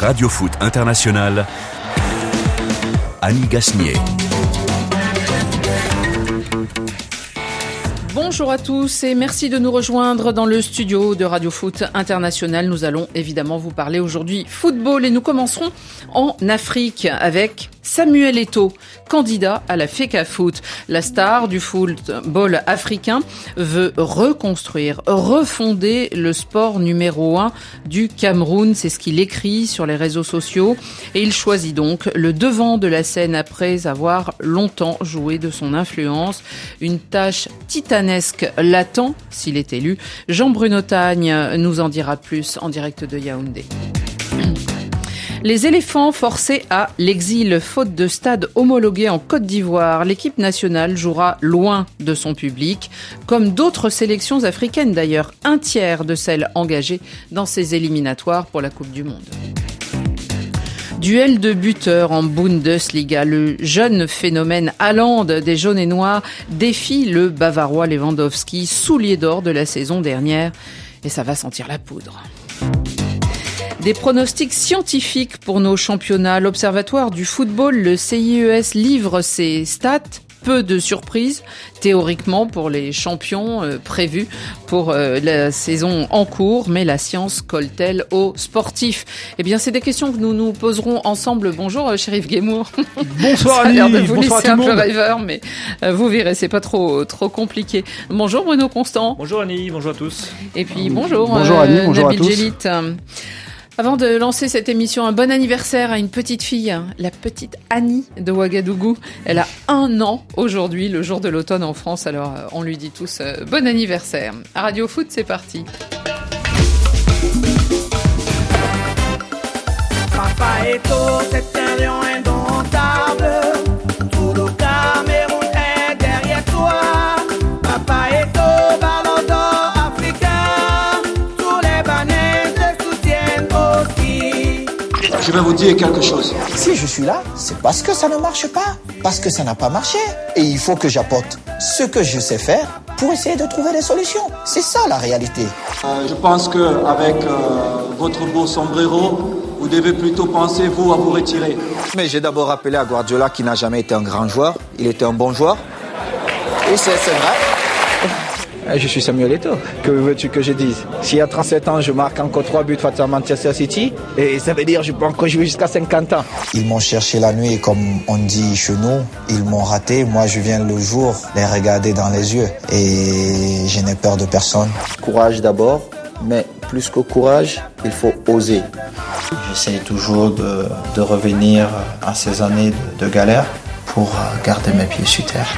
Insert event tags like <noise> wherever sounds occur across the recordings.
Radio Foot International, Annie Gasnier. Bonjour à tous et merci de nous rejoindre dans le studio de Radio Foot International. Nous allons évidemment vous parler aujourd'hui football et nous commencerons en Afrique avec Samuel Eto'o, candidat à la FECA Foot. La star du football africain veut reconstruire, refonder le sport numéro un du Cameroun. C'est ce qu'il écrit sur les réseaux sociaux et il choisit donc le devant de la scène après avoir longtemps joué de son influence. Une tâche titanesque l'attend s'il est élu. Jean-Bruno Tagne nous en dira plus en direct de Yaoundé. Les éléphants forcés à l'exil faute de stade homologué en Côte d'Ivoire. L'équipe nationale jouera loin de son public, comme d'autres sélections africaines d'ailleurs, un tiers de celles engagées dans ces éliminatoires pour la Coupe du Monde. Duel de buteurs en Bundesliga. Le jeune phénomène Haaland des jaunes et noirs défie le bavarois Lewandowski, soulier d'or de la saison dernière. Et ça va sentir la poudre. Des pronostics scientifiques pour nos championnats. L'Observatoire du football, le CIES, livre ses stats peu de surprises théoriquement pour les champions euh, prévus pour euh, la saison en cours, mais la science colle-t-elle aux sportifs? Eh bien, c'est des questions que nous nous poserons ensemble. Bonjour, Chérif euh, Guémour. Bonsoir <laughs> Annie. de vous bonsoir laisser un peu rêveur, mais vous verrez, c'est pas trop trop compliqué. Bonjour Bruno Constant. Bonjour Annie, bonjour à tous. Et puis bonjour, bonjour Annie, bonjour Nabil à tous. Avant de lancer cette émission, un bon anniversaire à une petite fille, la petite Annie de Ouagadougou. Elle a un an aujourd'hui, le jour de l'automne en France. Alors, on lui dit tous euh, bon anniversaire. Radio Foot, c'est parti. Je vais vous dire quelque chose. Si je suis là, c'est parce que ça ne marche pas, parce que ça n'a pas marché. Et il faut que j'apporte ce que je sais faire pour essayer de trouver des solutions. C'est ça la réalité. Euh, je pense que avec euh, votre beau sombrero, vous devez plutôt penser vous à vous retirer. Mais j'ai d'abord rappelé à Guardiola qui n'a jamais été un grand joueur. Il était un bon joueur. Et c'est c'est vrai. Eh, Je suis Samuel Eto'o. Que veux-tu que je dise? Si à 37 ans, je marque encore 3 buts face à Manchester City, et ça veut dire que je peux encore jouer jusqu'à 50 ans. Ils m'ont cherché la nuit, comme on dit chez nous. Ils m'ont raté. Moi, je viens le jour les regarder dans les yeux. Et je n'ai peur de personne. Courage d'abord, mais plus que courage, il faut oser. J'essaie toujours de, de revenir à ces années de, de galère pour garder mes pieds sur terre.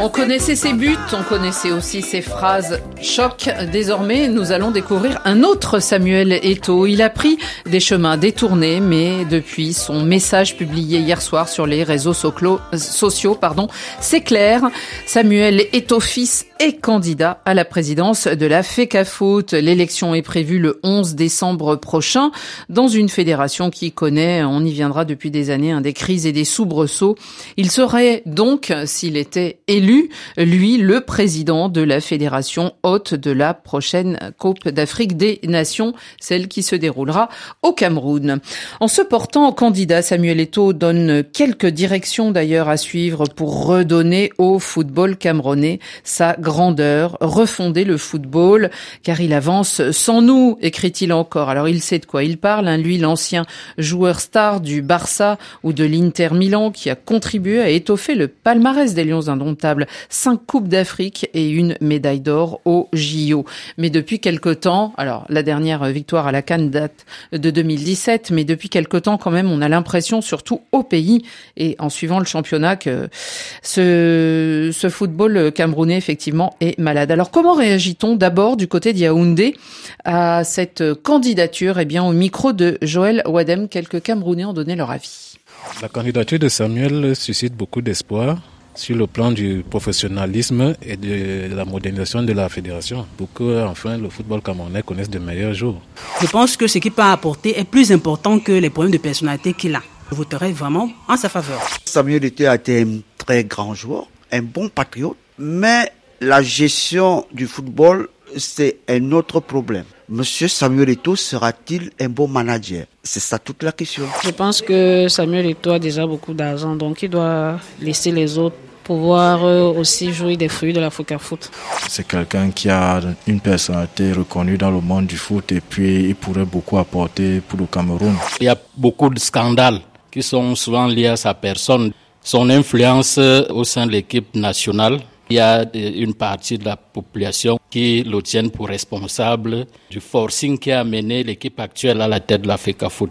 On connaissait ses buts, on connaissait aussi ses phrases choc. Désormais, nous allons découvrir un autre Samuel Eto'o. Il a pris des chemins détournés, mais depuis son message publié hier soir sur les réseaux soclo- sociaux, pardon, c'est clair. Samuel Eto'o fils est candidat à la présidence de la FECA Foot. L'élection est prévue le 11 décembre prochain dans une fédération qui connaît, on y viendra depuis des années, un des crises et des soubresauts. Il serait donc, s'il était élu, lui, le président de la fédération hôte de la prochaine Coupe d'Afrique des Nations, celle qui se déroulera au Cameroun. En se portant candidat, Samuel Eto'o donne quelques directions d'ailleurs à suivre pour redonner au football camerounais sa grandeur, refonder le football, car il avance sans nous, écrit-il encore. Alors il sait de quoi il parle, hein, lui l'ancien joueur star du Barça ou de l'Inter Milan qui a contribué à étoffer le palmarès des Lions indomptables. Cinq coupes d'Afrique et une médaille d'or au JO. Mais depuis quelque temps, alors la dernière victoire à la Cannes date de 2017, mais depuis quelque temps quand même, on a l'impression, surtout au pays et en suivant le championnat, que ce, ce football camerounais effectivement est malade. Alors comment réagit-on d'abord du côté d'Yaoundé à cette candidature? Eh bien, au micro de Joël Wadem, quelques Camerounais ont donné leur avis. La candidature de Samuel suscite beaucoup d'espoir sur le plan du professionnalisme et de la modernisation de la fédération pour que enfin le football camerounais connaisse de meilleurs jours. Je pense que ce qu'il peut apporter est plus important que les problèmes de personnalité qu'il a. Je voterai vraiment en sa faveur. Samuel été un très grand joueur, un bon patriote, mais la gestion du football c'est un autre problème. Monsieur Samuel Eto'o sera-t-il un bon manager? C'est ça toute la question. Je pense que Samuel Eto'o a déjà beaucoup d'argent, donc il doit laisser les autres pouvoir euh, aussi jouer des fruits de la Foot. C'est quelqu'un qui a une personnalité reconnue dans le monde du foot et puis il pourrait beaucoup apporter pour le Cameroun. Il y a beaucoup de scandales qui sont souvent liés à sa personne. Son influence au sein de l'équipe nationale il y a une partie de la population qui le tiennent pour responsable du forcing qui a amené l'équipe actuelle à la tête de l'Africa Foot.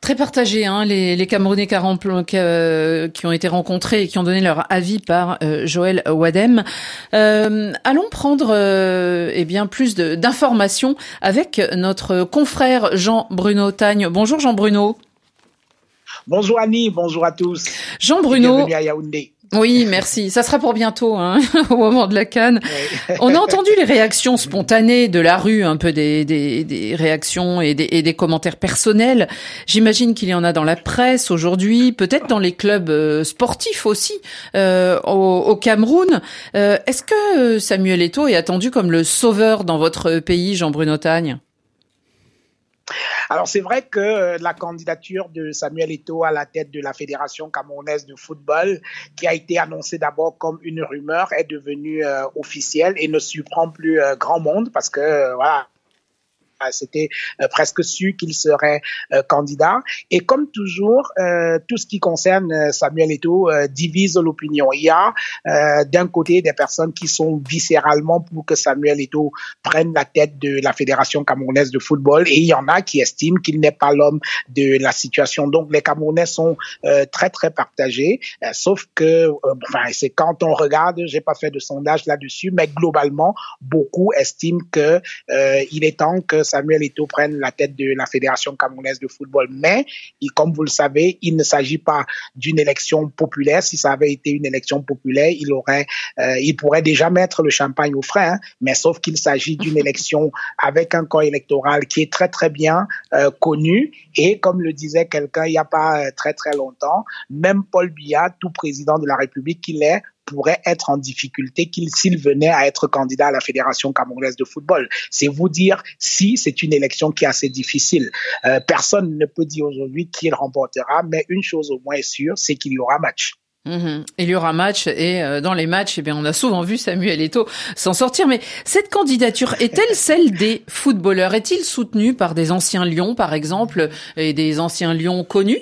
Très partagé, hein, les, les Camerounais euh, qui ont été rencontrés et qui ont donné leur avis par euh, Joël Wadem. Euh, allons prendre euh, eh bien plus d'informations avec notre confrère Jean Bruno Tagne. Bonjour Jean Bruno. Bonjour Annie, bonjour à tous. Jean Bruno. Bienvenue à Yaoundé. Oui, merci. Ça sera pour bientôt, hein, <laughs> au moment de la canne. On a entendu les réactions spontanées de la rue, un peu des, des, des réactions et des, et des, commentaires personnels. J'imagine qu'il y en a dans la presse aujourd'hui, peut-être dans les clubs euh, sportifs aussi euh, au, au, Cameroun. Euh, Est-ce que Samuel Eto'o est attendu comme le sauveur dans votre pays, Jean-Bruno Tagne? Alors c'est vrai que euh, la candidature de Samuel Eto'o à la tête de la Fédération camerounaise de football, qui a été annoncée d'abord comme une rumeur, est devenue euh, officielle et ne surprend plus euh, grand monde parce que voilà c'était euh, presque sûr qu'il serait euh, candidat. Et comme toujours, euh, tout ce qui concerne Samuel Eto'o divise l'opinion. Il y a d'un côté des personnes qui sont viscéralement pour que Samuel Eto'o prenne la tête de la Fédération camerounaise de football et il y en a qui estiment qu'il n'est pas l'homme de la situation. Donc les Camerounais sont très très partagés, sauf que enfin, c'est quand on regarde, j'ai pas fait de sondage là-dessus, mais globalement, beaucoup estiment que il est temps que Samuel Eto'o prenne la tête de la Fédération camerounaise de football. Mais, comme vous le savez, il ne s'agit pas d'une élection populaire. Si ça avait été une élection populaire, il aurait, euh, il pourrait déjà mettre le champagne au frais. Hein. mais sauf qu'il s'agit d'une <laughs> élection avec un corps électoral qui est très très bien euh, connu et comme le disait quelqu'un il n'y a pas euh, très très longtemps, même Paul Biya, tout président de la République qu'il est, pourrait être en difficulté qu'il s'il venait à être candidat à la Fédération camerounaise de football. C'est vous dire si c'est une élection qui est assez difficile. Euh, personne ne peut dire aujourd'hui qui remportera, mais une chose au moins est sûre, c'est qu'il y aura match. Mhm. Il y aura match et euh, dans les matchs, eh bien, on a souvent vu Samuel Eto'o s'en sortir. Mais cette candidature est-elle <laughs> celle des footballeurs? Est-il soutenu par des anciens Lions, par exemple, et des anciens Lions connus?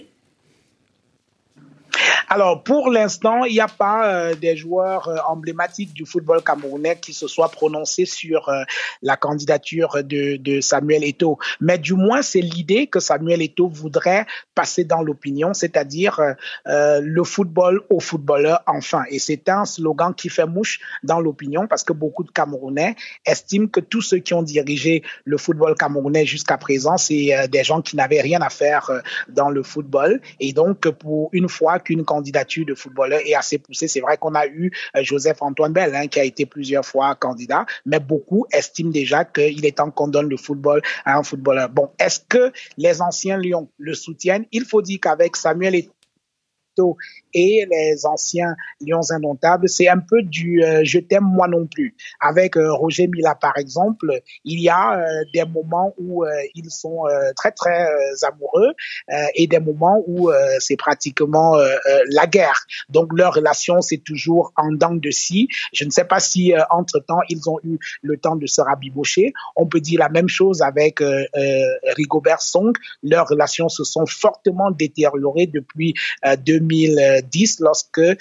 Alors, pour l'instant, il n'y a pas euh, des joueurs euh, emblématiques du football camerounais qui se soient prononcés sur euh, la candidature de, de Samuel Eto'o. Mais du moins, c'est l'idée que Samuel Eto'o voudrait passer dans l'opinion, c'est-à-dire le football aux footballeurs enfin. Et c'est un slogan qui fait mouche dans l'opinion parce que beaucoup de Camerounais estiment que tous ceux qui ont dirigé le football camerounais jusqu'à présent, c'est des gens qui n'avaient rien à faire dans le football. Et donc, pour une fois qu'une candidature de footballeur est assez poussée. C'est vrai qu'on a eu euh, Joseph Antoine Bell, hein, qui a été plusieurs fois candidat, mais beaucoup estiment déjà qu'il est temps qu'on donne le football à un footballeur. Bon, est-ce que les anciens Lions le soutiennent? Il faut dire qu'avec Samuel Eto'o et les anciens Lions indomptables, c'est un peu du euh, je t'aime moi non plus. Avec euh, Roger Mila par exemple, il y a euh, des moments où ils sont très très amoureux et des moments où c'est pratiquement la guerre. Donc leur relation c'est toujours en dents de scie. Je ne sais pas si entre temps ils ont eu le temps de se rabibocher. On peut dire la même chose avec Rigobert Song. Leurs relations se sont fortement détériorées depuis 2000 10 lorsque euh,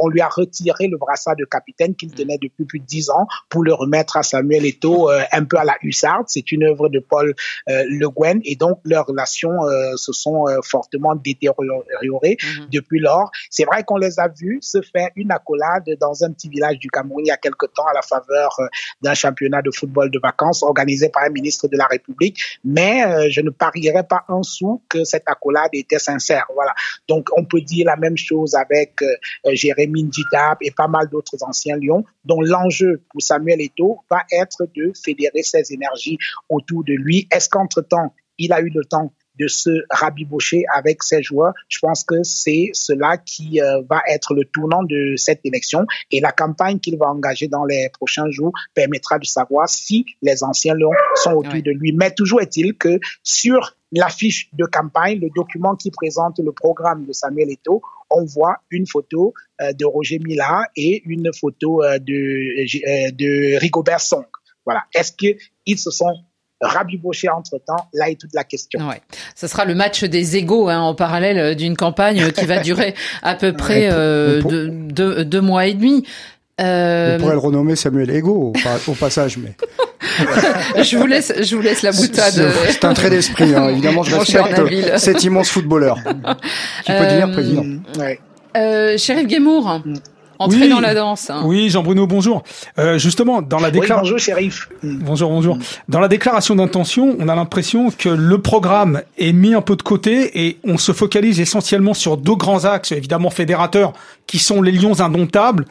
on lui a retiré le brassard de capitaine qu'il tenait depuis plus de 10 ans pour le remettre à Samuel Eto'o euh, un peu à la Hussard. C'est une œuvre de Paul euh, Le Guen et donc leurs relations se sont fortement détériorées mhm. depuis lors. C'est vrai qu'on les a vus se faire une accolade dans un petit village du Cameroun il y a quelque temps à la faveur d'un championnat de football de vacances organisé par un ministre de la République, mais je ne parierais pas un sou que cette accolade était sincère. Voilà. Donc on peut dire la même chose avec euh, Jérémy Ndjitab et pas mal d'autres anciens lions, dont l'enjeu pour Samuel Eto'o va être de fédérer ses énergies autour de lui. Est-ce qu'entre-temps, il a eu le temps de se rabibocher avec ses joueurs? Je pense que c'est cela qui euh, va être le tournant de cette élection et la campagne qu'il va engager dans les prochains jours permettra de savoir si les anciens lions sont autour de lui. Mais toujours est-il que sur l'affiche de campagne, le document qui présente le programme de Samuel Eto'o, on voit une photo euh, de Roger Mila et une photo euh, de, euh, de Rigobert Song. Voilà. Est-ce qu'ils se sont rabibochés entre-temps? Là est toute la question. Ouais. Ce sera le match des égaux hein, en parallèle d'une campagne qui va durer à peu près euh, deux, deux, deux, mois et demi. Euh... On pourrait le renommer Samuel Ego au, au passage, mais. <laughs> je vous laisse, je vous laisse la boutade. C'est un trait d'esprit, hein. évidemment. Je respecte cet immense footballeur qui peut devenir président. Ouais. Euh, Guémour. Entrer oui, dans la danse. Hein. Oui, Jean-Bruno, bonjour. Euh, justement, dans la déclaration. Oui, bonjour, shérif. Bonjour, bonjour. Dans la déclaration d'intention, on a l'impression que le programme est mis un peu de côté et on se focalise essentiellement sur deux grands axes, évidemment fédérateurs, qui sont les Lions indomptables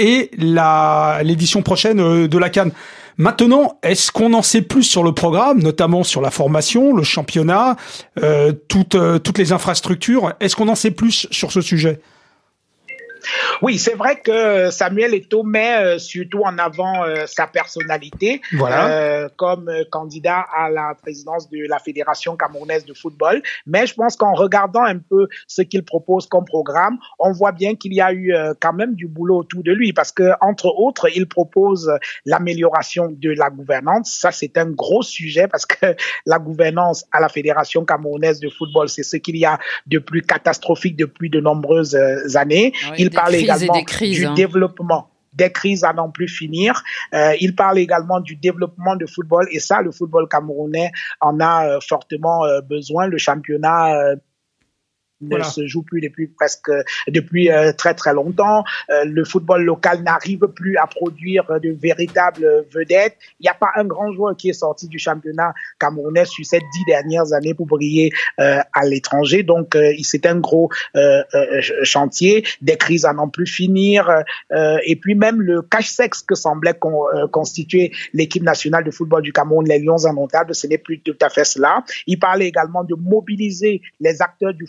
et la l'édition prochaine de la Cannes. Maintenant, est-ce qu'on en sait plus sur le programme, notamment sur la formation, le championnat, euh, toutes, euh, toutes les infrastructures? Est-ce qu'on en sait plus sur ce sujet? Oui, c'est vrai que Samuel Eto'o met euh, surtout en avant euh, sa personnalité voilà. euh, comme candidat à la présidence de la Fédération camerounaise de football. Mais je pense qu'en regardant un peu ce qu'il propose comme programme, on voit bien qu'il y a eu euh, quand même du boulot autour de lui parce que entre autres, il propose l'amélioration de la gouvernance. Ça, c'est un gros sujet parce que <laughs> la gouvernance à la Fédération camerounaise de football, c'est ce qu'il y a de plus catastrophique depuis de nombreuses euh, années. Oui, il parle également crises, du hein. développement des crises à n'en plus finir. Euh, il parle également du développement de football et ça, le football camerounais en a euh, fortement euh, besoin. Le championnat Voilà. ne se joue plus depuis presque depuis euh, très très longtemps. Euh, le football local n'arrive plus à produire de véritables vedettes. Il n'y a pas un grand joueur qui est sorti du championnat camerounais sur ces dix dernières années pour briller euh, à l'étranger. Donc euh, c'est un gros euh, euh, chantier, des crises à n'en plus finir. euh, et puis même le cache-sexe que semblait con- constituer l'équipe nationale de football du Cameroun, les Lions indomptables, ce n'est plus tout à fait cela. Il parlait également de mobiliser les acteurs du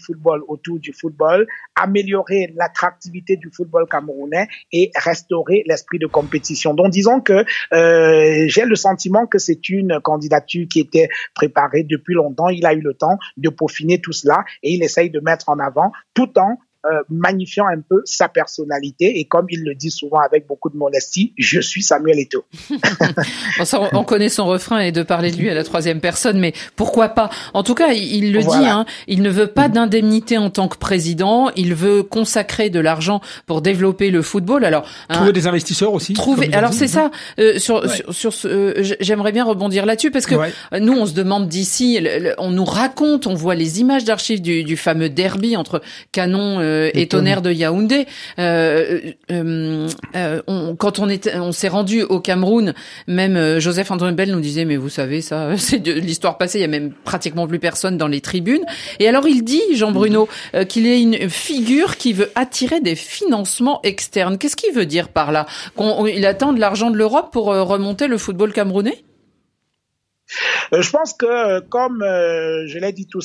autour du football, améliorer l'attractivité du football camerounais et restaurer l'esprit de compétition. Donc disons que euh, j'ai le sentiment que c'est une candidature qui était préparée depuis longtemps. Il a eu le temps de peaufiner tout cela et il essaye de mettre en avant tout en euh, magnifiant un peu sa personnalité et comme il le dit souvent avec beaucoup de modestie, je suis Samuel Eto'o. <laughs> Bon, ça, on, on connaît son refrain et de parler de lui à la troisième personne, mais pourquoi pas? En tout cas, il, il le Voilà. dit, hein, il ne veut pas d'indemnité en tant que président, il veut consacrer de l'argent pour développer le football. Alors, hein, Trouver des investisseurs aussi. Trouver. Alors c'est ça. euh, sur, Ouais. sur sur ce, euh, j'aimerais bien rebondir là-dessus parce que Ouais. euh, nous on se demande d'ici, on nous raconte, on voit les images d'archives du, du fameux derby entre Canon euh, et Tonnerre de Yaoundé. Euh, euh, euh, on- quand on était, on s'est rendu au Cameroun, même euh, Joseph Antoine Bell nous disait mais vous savez ça, <laughs> c'est de l'histoire passée. Il y a même pratiquement plus personne dans les tribunes. Et alors il dit Jean Bruno euh, qu'il est une figure qui veut attirer des financements externes. Qu'est-ce qu'il veut dire par là? Qu'on il attend de l'argent de l'Europe pour euh, remonter le football camerounais? Euh, je pense que, euh, comme euh, je l'ai dit tout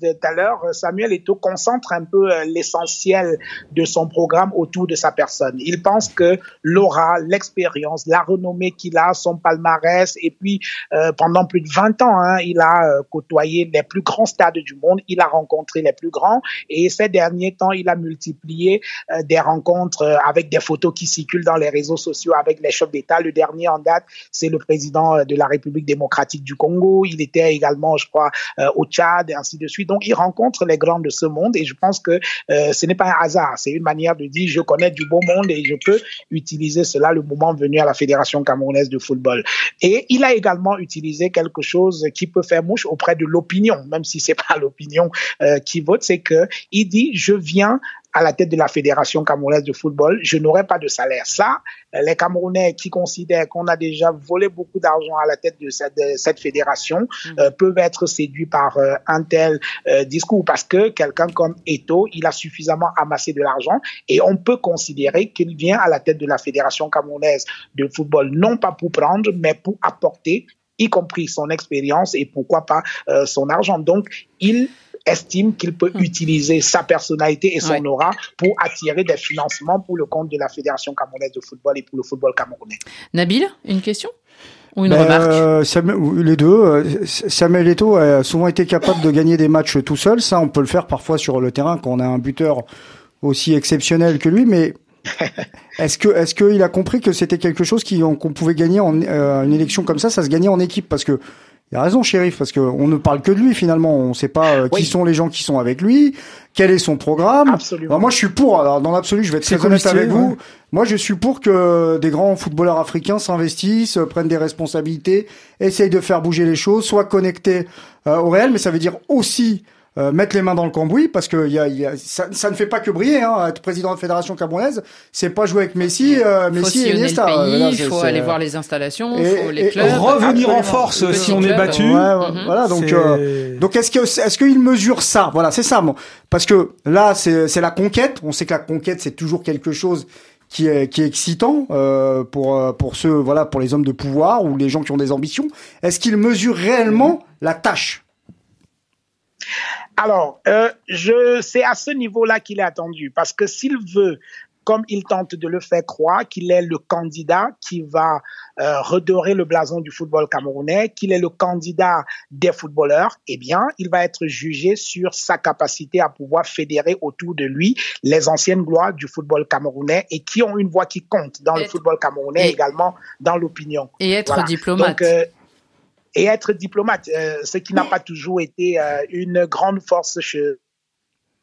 tout à l'heure, Samuel Eto'o concentre un peu euh, l'essentiel de son programme autour de sa personne. Il pense que l'aura, l'expérience, la renommée qu'il a, son palmarès, et puis euh, pendant plus de 20 ans, hein, il a euh, côtoyé les plus grands stades du monde, il a rencontré les plus grands, et ces derniers temps, il a multiplié euh, des rencontres avec des photos qui circulent dans les réseaux sociaux avec les chefs d'État. Le dernier en date, c'est le président de la République démocratique du Congo. Il était également, je crois, au Tchad et ainsi de suite. Donc, il rencontre les grands de ce monde et je pense que euh, ce n'est pas un hasard. C'est une manière de dire je connais du beau monde et je peux utiliser cela le moment venu à la Fédération camerounaise de football. Et il a également utilisé quelque chose qui peut faire mouche auprès de l'opinion, même si c'est pas <laughs> l'opinion euh, qui vote, c'est que il dit je viens à la tête de la Fédération camerounaise de football, je n'aurai pas de salaire. Ça, euh, les Camerounais qui considèrent qu'on a déjà volé beaucoup d'argent à la tête de cette, de cette fédération euh, peuvent être séduits par euh, un tel euh, discours parce que quelqu'un comme Eto, il a suffisamment amassé de l'argent et on peut considérer qu'il vient à la tête de la Fédération camerounaise de football non pas pour prendre, mais pour apporter y compris son expérience et pourquoi pas son argent. Donc, il estime qu'il peut hmm. utiliser sa personnalité et son aura pour attirer des financements pour le compte de la Fédération camerounaise de football et pour le football camerounais. Nabil, une question ou une ben, remarque? euh, Les deux. Euh, Samuel Eto'o a souvent été capable de gagner des matchs tout seul. Ça, on peut le faire parfois sur le terrain quand on a un buteur aussi exceptionnel que lui. Mais <laughs> est-ce que est-ce qu'il a compris que c'était quelque chose qu'on pouvait gagner en euh, une élection comme ça Ça se gagnait en équipe? Parce que il a raison, shérif, parce qu'on ne parle que de lui finalement. On ne sait pas euh, qui sont les gens qui sont avec lui, quel est son programme. Absolument. moi, je suis pour. Alors, dans l'absolu, je vais être très honnête avec vous. Moi, je suis pour que des grands footballeurs africains s'investissent, prennent des responsabilités, essayent de faire bouger les choses, soient connectés euh, au réel. Mais ça veut dire aussi euh, mettre les mains dans le cambouis parce que y a, y a, ça, ça, ne fait pas que briller. Hein, être président de la fédération camerounaise, c'est pas jouer avec Messi, euh, Messi et Iniesta. Il faut aller voir les installations, il faut les clubs, revenir en force si on est battu. Mhm. Voilà, donc euh, donc est-ce que est-ce qu'il mesure ça? Voilà, c'est ça. Parce que là, c'est c'est la conquête. On sait que la conquête, c'est toujours quelque chose qui est, qui est excitant euh, pour pour ceux voilà pour les hommes de pouvoir ou les gens qui ont des ambitions. Est-ce qu'il mesure réellement la tâche? Alors, euh, je, c'est à ce niveau-là qu'il est attendu, parce que s'il veut, comme il tente de le faire croire, qu'il est le candidat qui va euh, redorer le blason du football camerounais, qu'il est le candidat des footballeurs, eh bien, il va être jugé sur sa capacité à pouvoir fédérer autour de lui les anciennes gloires du football camerounais et qui ont une voix qui compte dans le football camerounais, et également dans l'opinion. Et être diplomate. Donc, euh, et être diplomate, euh, ce qui n'a pas toujours été euh, une grande force chez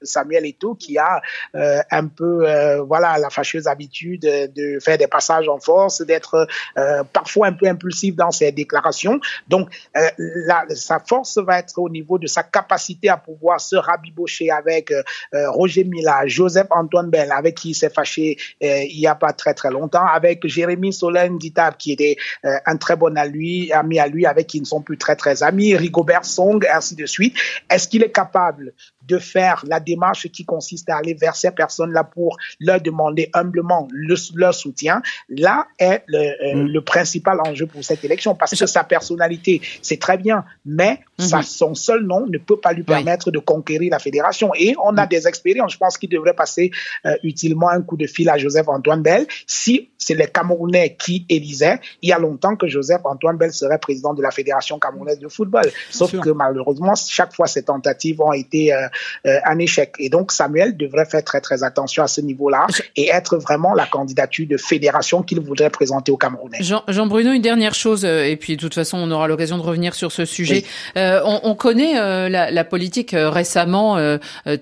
Samuel Eto'o qui a euh, un peu euh, voilà la fâcheuse habitude de faire des passages en force, d'être euh, parfois un peu impulsif dans ses déclarations. Donc la, sa force va être au niveau de sa capacité à pouvoir se rabibocher avec Roger Mila, Joseph Antoine Bell avec qui il s'est fâché il y a pas très très longtemps, avec Jérémy Solène Ditab qui était un très bon à lui, ami à lui avec qui ils ne sont plus très très amis, Rigobert Song ainsi de suite. Est-ce qu'il est capable de faire la démarche qui consiste à aller vers ces personnes-là pour leur demander humblement leur soutien, là est le, euh, mm. le, principal enjeu pour cette élection parce que sa personnalité, c'est très bien, mais mm-hmm. son seul nom ne peut pas lui permettre de conquérir la fédération. Et on a mm. des expériences. Je pense qu'il devrait passer euh, utilement un coup de fil à Joseph-Antoine Bell. Si c'est les Camerounais qui élisaient, il y a longtemps que Joseph-Antoine Bell serait président de la Fédération camerounaise de football. Sauf que malheureusement, chaque fois ces tentatives ont été euh, un échec. Et donc Samuel devrait faire très très attention à ce niveau-là et être vraiment la candidature de fédération qu'il voudrait présenter au Camerounais. Jean, Jean, Bruno, une dernière chose, euh, et puis de toute façon on aura l'occasion de revenir sur ce sujet. Euh, on, on, connaît la, la, politique récemment,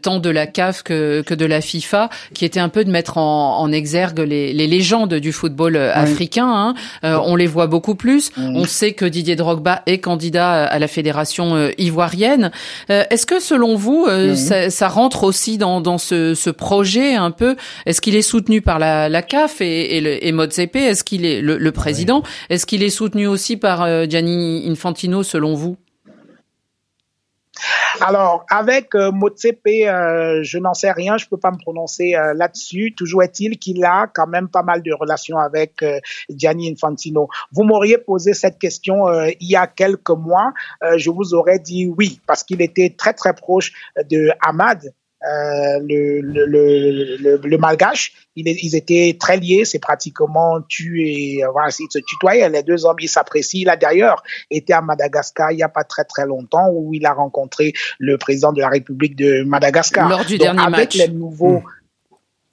tant de la CAF que, que, de la FIFA, qui était un peu de mettre en, en exergue les, les, légendes du football africain. Hein. on les voit beaucoup plus. On sait que Didier Drogba est candidat à la fédération ivoirienne. Est-ce que selon vous, ça, ça, rentre aussi dans, dans ce, ce, projet un peu. Est-ce qu'il est soutenu par la, la CAF et, et, le, et Est-ce qu'il est le, le président? Est-ce qu'il est soutenu aussi par euh, Gianni Infantino selon vous? Alors, avec euh, Motsepe, euh, je n'en sais rien, je peux pas me prononcer euh, là-dessus. Toujours est-il qu'il a quand même pas mal de relations avec euh, Gianni Infantino. Vous m'auriez posé cette question il y a quelques mois, je vous aurais dit oui, parce qu'il était très très proche de Ahmad, euh, le, le, le, le, malgache, ils, ils, étaient très liés, c'est pratiquement tu et euh, voilà, ils se tutoyaient, les deux hommes, ils s'apprécient. Il a d'ailleurs été à Madagascar il n'y a pas très très longtemps où il a rencontré le président de la République de Madagascar. Lors du dernier avec match. les nouveaux, mmh.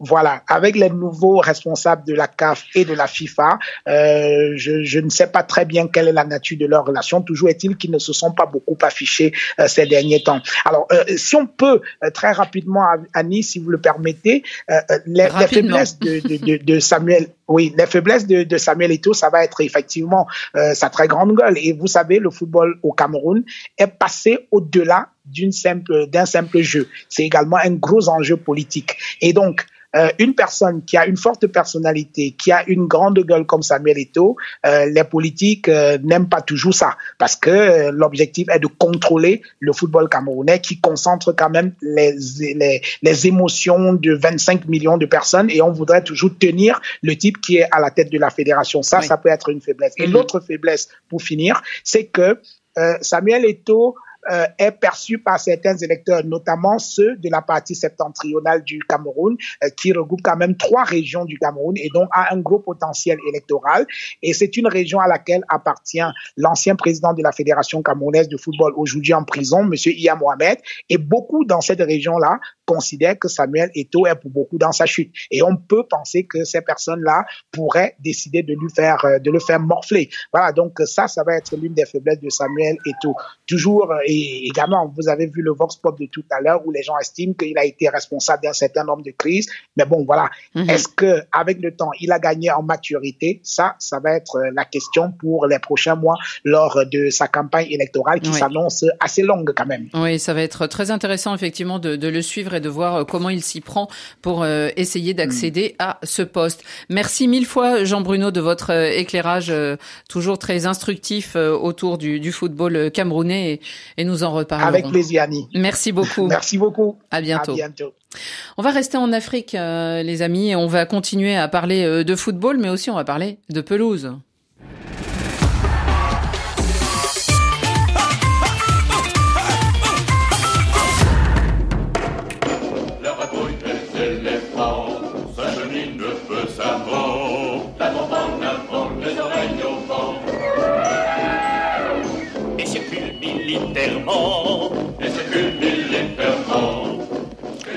Voilà, avec les nouveaux responsables de la CAF et de la FIFA, euh, je, je, ne sais pas très bien quelle est la nature de leur relation. Toujours est-il qu'ils ne se sont pas beaucoup affichés euh, ces derniers temps. Alors, euh, si on peut euh, très rapidement, Annie, si vous le permettez, euh, euh, les, les, faiblesses de, de, de, de, Samuel, oui, les faiblesses de, de Samuel Eto'o, ça va être effectivement sa très grande gueule. Et vous savez, le football au Cameroun est passé au-delà d'une simple d'un simple jeu. C'est également un gros enjeu politique. Et donc euh, une personne qui a une forte personnalité, qui a une grande gueule comme Samuel Eto'o, euh, les politiques euh, n'aiment pas toujours ça parce que euh, l'objectif est de contrôler le football camerounais qui concentre quand même les, les, les émotions de 25 millions de personnes et on voudrait toujours tenir le type qui est à la tête de la fédération. Ça, ça peut être une faiblesse. Et Mhm. l'autre faiblesse, pour finir, c'est que euh, Samuel Eto'o euh, est perçu par certains électeurs, notamment ceux de la partie septentrionale du Cameroun, euh, qui regroupe quand même trois régions du Cameroun et donc a un gros potentiel électoral. Et c'est une région à laquelle appartient l'ancien président de la Fédération camerounaise de football, aujourd'hui en prison, Monsieur Iya Mohamed. Et beaucoup dans cette région-là considèrent que Samuel Eto'o est pour beaucoup dans sa chute. Et on peut penser que ces personnes-là pourraient décider de lui faire, euh, de le faire morfler. Voilà, donc ça, ça va être l'une des faiblesses de Samuel Eto'o. Toujours, et également, vous avez vu le Vox Pop de tout à l'heure où les gens estiment qu'il a été responsable d'un certain nombre de crises. Mais bon, voilà. Mhm. Est-ce que, avec le temps, il a gagné en maturité? Ça, ça va être euh, la question pour les prochains mois lors de sa campagne électorale qui Oui. s'annonce assez longue quand même. Oui, ça va être très intéressant effectivement de, de le suivre et de voir euh, comment il s'y prend pour euh, essayer d'accéder à ce poste. Merci mille fois Jean Bruno de votre éclairage toujours très instructif autour du, du football camerounais et, et nous en reparlerons. Avec plaisir, Annie. Merci beaucoup. Merci beaucoup. À bientôt. À bientôt. On va rester en Afrique, euh, les amis, et on va continuer à parler euh, de football, mais aussi on va parler de pelouse.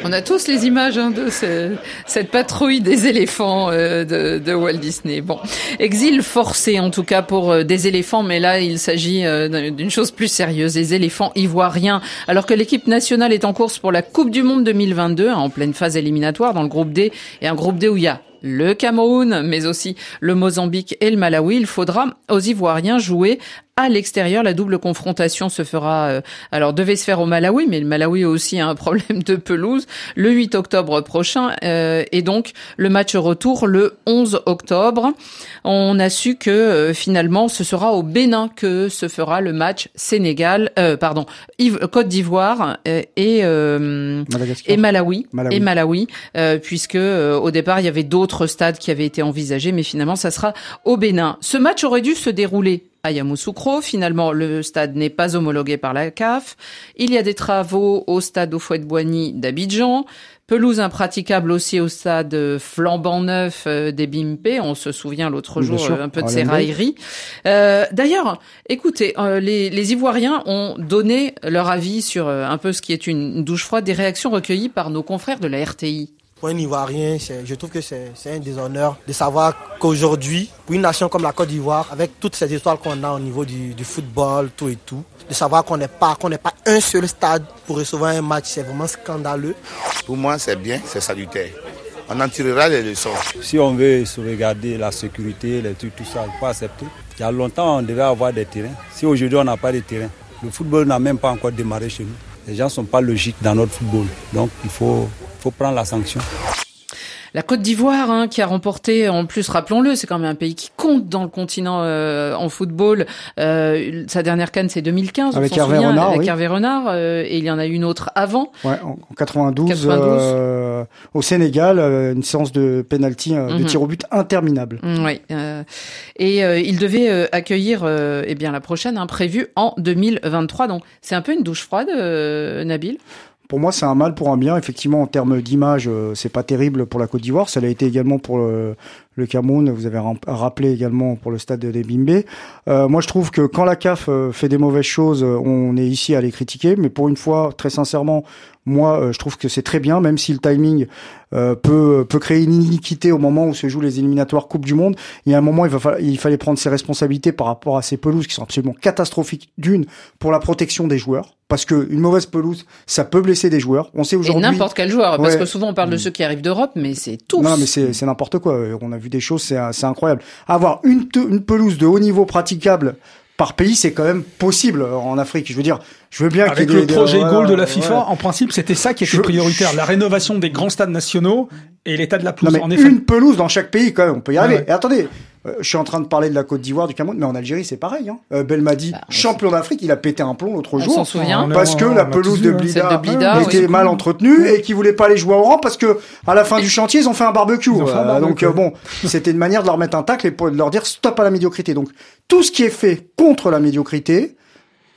On a tous les images hein, de ce- cette patrouille des éléphants euh, de, Walt Disney. Bon, exil forcé en tout cas pour euh, des éléphants, mais là il s'agit euh, d'un- d'une chose plus sérieuse, les éléphants ivoiriens. Alors que l'équipe nationale est en course pour la Coupe du Monde 2022, hein, en pleine phase éliminatoire dans le groupe D, et un groupe D où il y a le Cameroun, mais aussi le Mozambique et le Malawi, il faudra aux Ivoiriens jouer à l'extérieur. La double confrontation se fera, euh, alors devait se faire au Malawi, mais le Malawi a aussi un <laughs> problème de pelouse le 8 octobre prochain euh, et donc le match retour le 11 octobre. On a su que euh, finalement ce sera au Bénin que se fera le match Sénégal, euh, pardon, Côte d'Ivoire euh, et euh, Malawi, Malawi. et Malawi, euh, puisque euh, au départ il y avait d'autres stades qui avaient été envisagés, mais finalement ça sera au Bénin. Ce match aurait dû se dérouler à Yamoussoukro. Finalement, le stade n'est pas homologué par la CAF. Il y a des travaux au stade au Boigny d'Abidjan. Pelouse impraticable aussi au stade flambant neuf euh, des Bimpe. On se souvient l'autre Oui, jour sûr, euh, un peu de ces Lembe. railleries. Euh, D'ailleurs, écoutez, euh, les, les Ivoiriens ont donné leur avis sur euh, un peu ce qui est une douche froide, des réactions recueillies par nos confrères de la RTI. Pour un Ivoirien, je trouve que c'est c'est un déshonneur de savoir qu'aujourd'hui, pour une nation comme la Côte d'Ivoire, avec toutes ces histoires qu'on a au niveau du, du football, tout et tout, de savoir qu'on n'est pas, qu'on n'est pas un seul stade pour recevoir un match, c'est vraiment scandaleux. Pour moi, c'est bien, c'est salutaire. On en tirera les leçons. Si on veut sauvegarder la sécurité, les trucs, tout ça, il faut accepter. Il y a longtemps, on devait avoir des terrains. Si aujourd'hui, on n'a pas de terrain, le football n'a même pas encore démarré chez nous. Les gens ne sont pas logiques dans notre football. Donc, il faut, faut prendre la sanction. La Côte d'Ivoire, hein, qui a remporté, en plus, rappelons-le, c'est quand même un pays qui compte dans le continent euh, en football. Euh, sa dernière canne, c'est 2015, on Avec Hervé souvient, Renard, avec oui. Hervé Renard, euh, et il y en a une autre avant. Ouais, en en 92, 92. euh, au Sénégal, euh, une séance de penalty, euh, de Mhm. tir au but interminable. Mm, Oui. euh, et euh, il devait euh, accueillir, euh, eh bien, la prochaine, hein, prévue en 2023. Donc, c'est un peu une douche froide, euh, Nabil? Pour moi, c'est un mal pour un bien. Effectivement, en termes d'image, euh, c'est pas terrible pour la Côte d'Ivoire. Ça l'a été également pour le, le Cameroun. Vous avez rappelé également pour le stade des Bimbe. Euh, moi, je trouve que quand la CAF euh, fait des mauvaises choses, euh, on est ici à les critiquer. Mais pour une fois, très sincèrement, moi, euh, je trouve que c'est très bien, même si le timing euh, peut peut créer une iniquité au moment où se jouent les éliminatoires Coupe du Monde. Il y a un moment, il, va il fallait prendre ses responsabilités par rapport à ces pelouses qui sont absolument catastrophiques. D'une, pour la protection des joueurs, parce que une mauvaise pelouse, ça peut blesser des joueurs. On sait aujourd'hui. n'importe quel joueur, parce Ouais. que souvent on parle de ceux qui arrivent d'Europe, mais c'est tous. Non, mais c'est c'est n'importe quoi. On a vu des choses, c'est incroyable. Avoir une une pelouse de haut niveau praticable par pays, c'est quand même possible en Afrique. Je veux dire, je veux bien Avec le des- projet voilà, goal de la ouais. FIFA, en principe, c'était ça qui était Je- prioritaire, la rénovation des grands stades nationaux Et l'état de la pelouse, Non, mais en effet. une pelouse dans chaque pays, quand même, on peut y arriver. Ouais. Et attendez, euh, je suis en train de parler de la Côte d'Ivoire, du Cameroun, mais en Algérie, c'est pareil. Hein. Euh, Belmadi, champion d'Afrique, il a pété un plomb l'autre Bah, On jour. s'en souvient. Parce que la pelouse de hein. Blida, de Blida, était oui. mal entretenue et qu'il voulait pas aller jouer au rang parce que à la fin du chantier, ils ont fait un barbecue. Un Euh, barbecue. donc euh, bon, c'était une manière de leur mettre un tacle et de leur dire stop à la médiocrité. Donc tout ce qui est fait contre la médiocrité,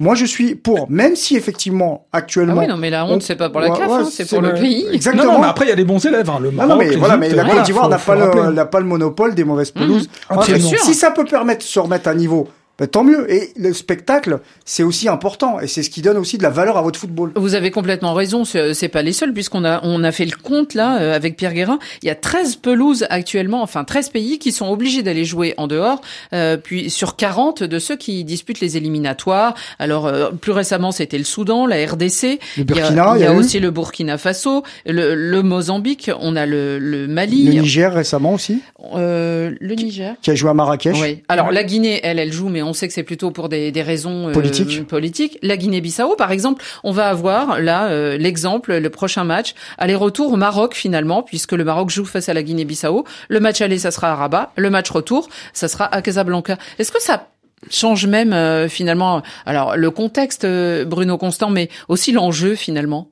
moi je suis pour, même si effectivement Ah actuellement. oui, non, mais la honte, on- c'est pas pour la CAF, ouais, hein, c'est pour le pays. Exactement. Non, non, mais après, il y a des bons élèves. Hein. Le Maroc, non, mais voilà, mais la Côte d'Ivoire n'a pas le pas le monopole des mauvaises pelouses. Mmh, si ça peut permettre de se remettre à niveau, ben, tant mieux. Et le spectacle, c'est aussi important. Et c'est ce qui donne aussi de la valeur à votre football. Vous avez complètement raison, c'est c'est pas les seuls, puisqu'on a, on a fait le compte là euh, avec Pierre Guérin. Il y a 13 pelouses actuellement, enfin 13 pays qui sont obligés d'aller jouer en dehors, euh, puis sur 40 de ceux qui disputent les éliminatoires. Alors euh, plus récemment, c'était le Soudan, la RDC. Le Il y a, Burkina, il y a eu aussi le Burkina Faso, le, le Mozambique, on a le, le Mali, le Niger récemment aussi, euh, le Niger. qui a joué à Marrakech. Oui. Alors la Guinée, elle, elle joue, mais on sait que c'est plutôt pour des, des raisons euh, Politiques. La Guinée-Bissau, par exemple, on va avoir là euh, l'exemple, le prochain match, aller-retour au Maroc finalement, puisque le Maroc joue face à la Guinée-Bissau. Le match aller, ça sera à Rabat. Le match retour, ça sera à Casablanca. Est-ce que ça change même euh, finalement, alors le contexte, euh, Bruno Constant, mais aussi l'enjeu finalement?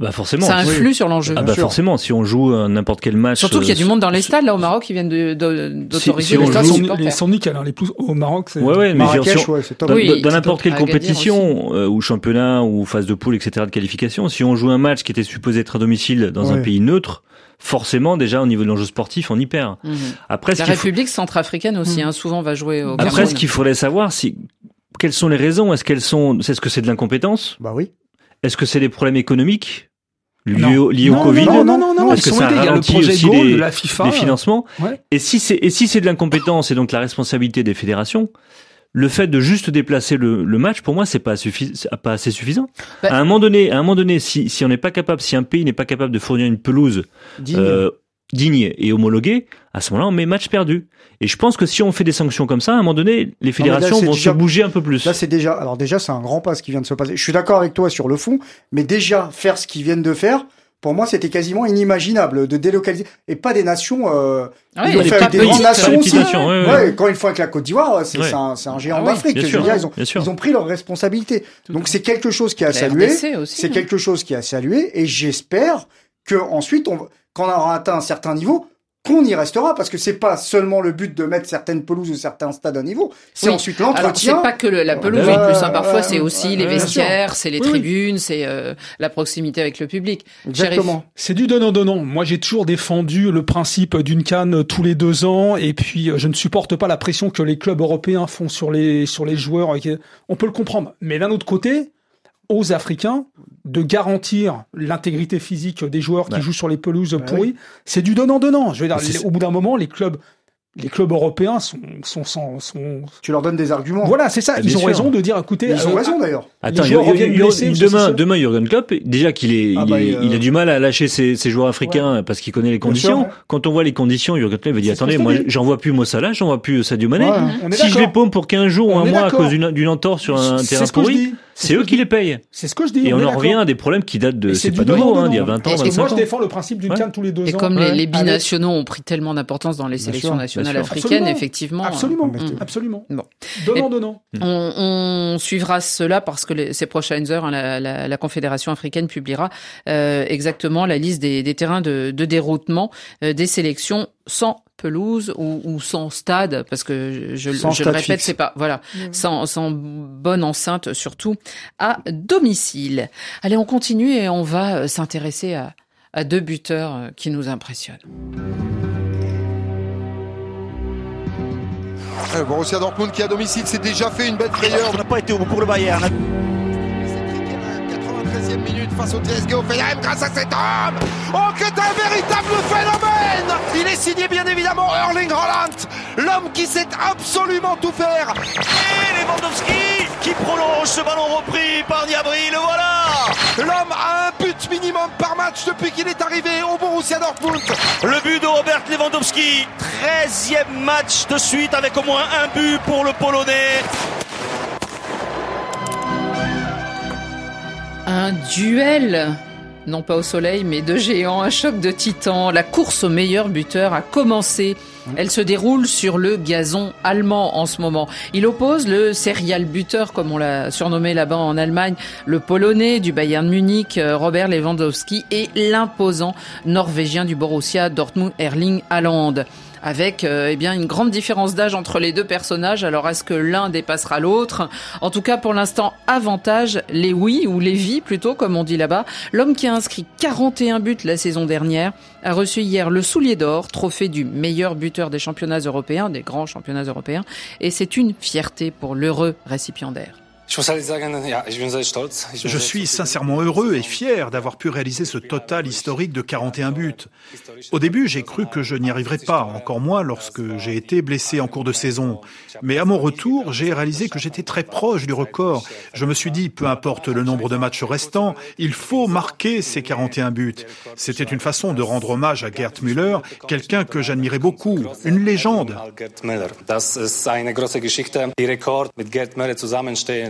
Bah forcément. Ça influe Oui. sur l'enjeu. Ah bah forcément, si on joue euh, n'importe quel match. Surtout qu'il y a euh, du monde dans les stades là au Maroc qui viennent d'autoriser les stades sont, les sont nickel, hein, les plus au Maroc. c'est- Ouais, ouais, mais Marrakech, ouais, c'est top. dans, Oui, dans Tito n'importe quelle compétition, euh, ou championnat, ou phase de poule, etc., de qualification, si on joue un match qui était supposé être à domicile dans un pays neutre, forcément, déjà, au niveau de l'enjeu sportif, on y perd. Mhm. Après, ce La faut- République centrafricaine aussi, Hmm. hein, souvent va jouer au Après, Cameroun. ce qu'il faudrait savoir, c'est quelles sont les raisons? Est-ce qu'elles sont, est-ce que c'est de l'incompétence? Bah oui. Est-ce que c'est des problèmes économiques liés, Non. au, liés au Non, Covid non, non, non, non, Est-ce ils que ça aidés. Il y a le ralentit projet aussi Goal les, de la FIFA, les financements Ouais. Et si c'est et si c'est de l'incompétence et donc la responsabilité des fédérations, le fait de juste déplacer le, le match, pour moi, c'est pas pas assez suffisant. Bah- à un moment donné, à un moment donné, si si on n'est pas capable, si un pays n'est pas capable de fournir une pelouse Digne. euh, digne et homologuée, à ce moment-là, on met match perdu. Et je pense que si on fait des sanctions comme ça, à un moment donné, les là, fédérations vont déjà- se bouger un peu plus. Là, c'est déjà, alors déjà, c'est un grand pas ce qui vient de se passer. Je suis d'accord avec toi sur le fond, mais déjà, faire ce qu'ils viennent de faire, pour moi, c'était quasiment inimaginable de délocaliser. Et pas des nations, euh, Ah ils des fait avec pas des grandes nations aussi. nations, ouais, ouais. Ouais, quand ils font avec la Côte d'Ivoire, c'est un, géant Ah d'Afrique. ils ont, ils pris leurs responsabilités. Donc c'est quelque chose qui a salué. C'est hein. quelque chose qui a salué. Et j'espère que ensuite, on, va- quand on aura atteint un certain niveau, qu'on y restera parce que c'est pas seulement le but de mettre certaines pelouses ou certains stades à niveau, c'est Oui. ensuite Alors, l'entretien. c'est pas que le- la pelouse en plus, hein. parfois c'est aussi les vestiaires, c'est les Oui, oui. tribunes, c'est euh, la proximité avec le public. Exactement. C'est du donnant-donnant. Moi, j'ai toujours défendu le principe d'une canne tous les deux ans, et puis euh, je ne supporte pas la pression que les clubs européens font sur les sur les joueurs. On peut le comprendre, mais d'un autre côté, aux Africains de garantir l'intégrité physique des joueurs qui jouent sur les pelouses Bah pourries, c'est du donnant-donnant. Je veux dire, au bout d'un moment, les clubs les clubs européens sont sont sont, sont- Tu leur donnes des arguments. voilà, c'est ça. Ah, Ils bien ont sûr. raison de dire, écoutez, Ils ont euh, raison d'ailleurs. Attends, Les il joueurs il y a- reviennent il y a- blessés demain, demain, Jurgen Klopp, déjà qu'il est, Ah il, bah, est- euh, il a du mal à lâcher ses, ses joueurs africains parce qu'il connaît les conditions. sûr, ouais. Quand on voit les conditions, Jurgen Klopp va dire attendez, moi, j'en vois plus Mossala, j'en vois plus Sadio Mané. Ouais, si je les paume pour 15 jours ou un mois à cause d'une d'une entorse sur un C'est terrain pourri. C'est c'est ce eux qui les payent. C'est ce que je dis. Et on en revient à des problèmes qui datent de, Et c'est pas nouveau, hein, d'il y a 20 ans, Et- et Et 25 moi, je ans. défends le principe d'une Ouais. canne tous les deux Et ans. comme les, Ouais. les Allez. binationaux ont pris tellement d'importance dans les sélections nationales africaines, Absolument. effectivement. Absolument, euh, mm. absolument. Bon. Donnant, donnant. On, on suivra cela parce que les- ces prochaines heures, hein, la, la- la Confédération africaine publiera euh, exactement la liste des, des terrains de, de déroutement euh, des sélections sans pelouse ou, ou sans stade, parce que je, le répète, c'est pas voilà, sans, sans bonne enceinte surtout à domicile. Allez, on continue et on va euh, s'intéresser à, à deux buteurs qui nous impressionnent. Euh, Borussia Dortmund qui à domicile s'est déjà fait une belle frayeur. On n'a pas été au bout pour le Bayern. 93e minute face au TSG Hoffenheim grâce à cet homme. Oh, que un véritable phénomène Il est signé bien évidemment Erling Haaland, l'homme qui sait absolument tout faire. Et Lewandowski qui prolonge ce ballon repris par Diabri, le voilà L'homme a un but minimum par match depuis qu'il est arrivé au Borussia Dortmund. Le but de Robert Lewandowski, 13e match de suite avec au moins un but pour le Polonais. Un duel non pas au soleil, mais de géants, un choc de titans. La course au meilleur buteur a commencé. Elle se déroule sur le gazon allemand en ce moment. Il oppose le serial buteur, comme on l'a surnommé là-bas en Allemagne, le polonais du Bayern Munich, euh, Robert Lewandowski, et l'imposant norvégien du Borussia Dortmund, Erling Haaland avec euh, eh bien une grande différence d'âge entre les deux personnages. Alors est-ce que l'un dépassera l'autre? En tout cas, pour l'instant, avantage les oui ou les vies plutôt, comme on dit là-bas. L'homme qui a inscrit 41 buts la saison dernière a reçu hier le Soulier d'Or, trophée du meilleur buteur des championnats européens, des grands championnats européens, et c'est une fierté pour l'heureux récipiendaire. Je suis sincèrement heureux et fier d'avoir pu réaliser ce total historique de 41 buts. Au début, j'ai cru que je n'y arriverais pas, encore moins lorsque j'ai été blessé en cours de saison. Mais à mon retour, j'ai réalisé que j'étais très proche du record. Je me suis dit, peu importe le nombre de matchs restants, il faut marquer ces 41 buts. C'était une façon de rendre hommage à Gerd Müller, quelqu'un que j'admirais beaucoup, une légende.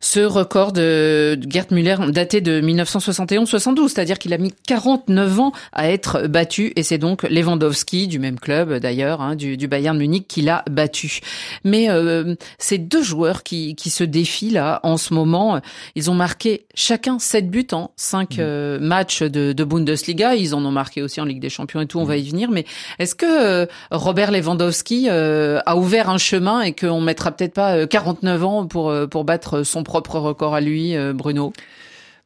Ce record de Gerd Müller daté de 1971-72, c'est-à-dire qu'il a mis 49 ans à être battu, et c'est donc Lewandowski, du même club d'ailleurs, hein, du, du, Bayern Munich, qui l'a battu. Mais euh, ces deux joueurs qui, qui se défient là en ce moment, ils ont marqué chacun 7 buts en 5 mmh. euh, matchs de, de, Bundesliga, ils en ont marqué aussi en Ligue des Champions et tout, on mmh. va y venir, mais est-ce que euh, Robert Lewandowski euh, a ouvert un chemin et qu'on mettra peut-être pas 49 ans pour, pour battre son propre record à lui, euh, Bruno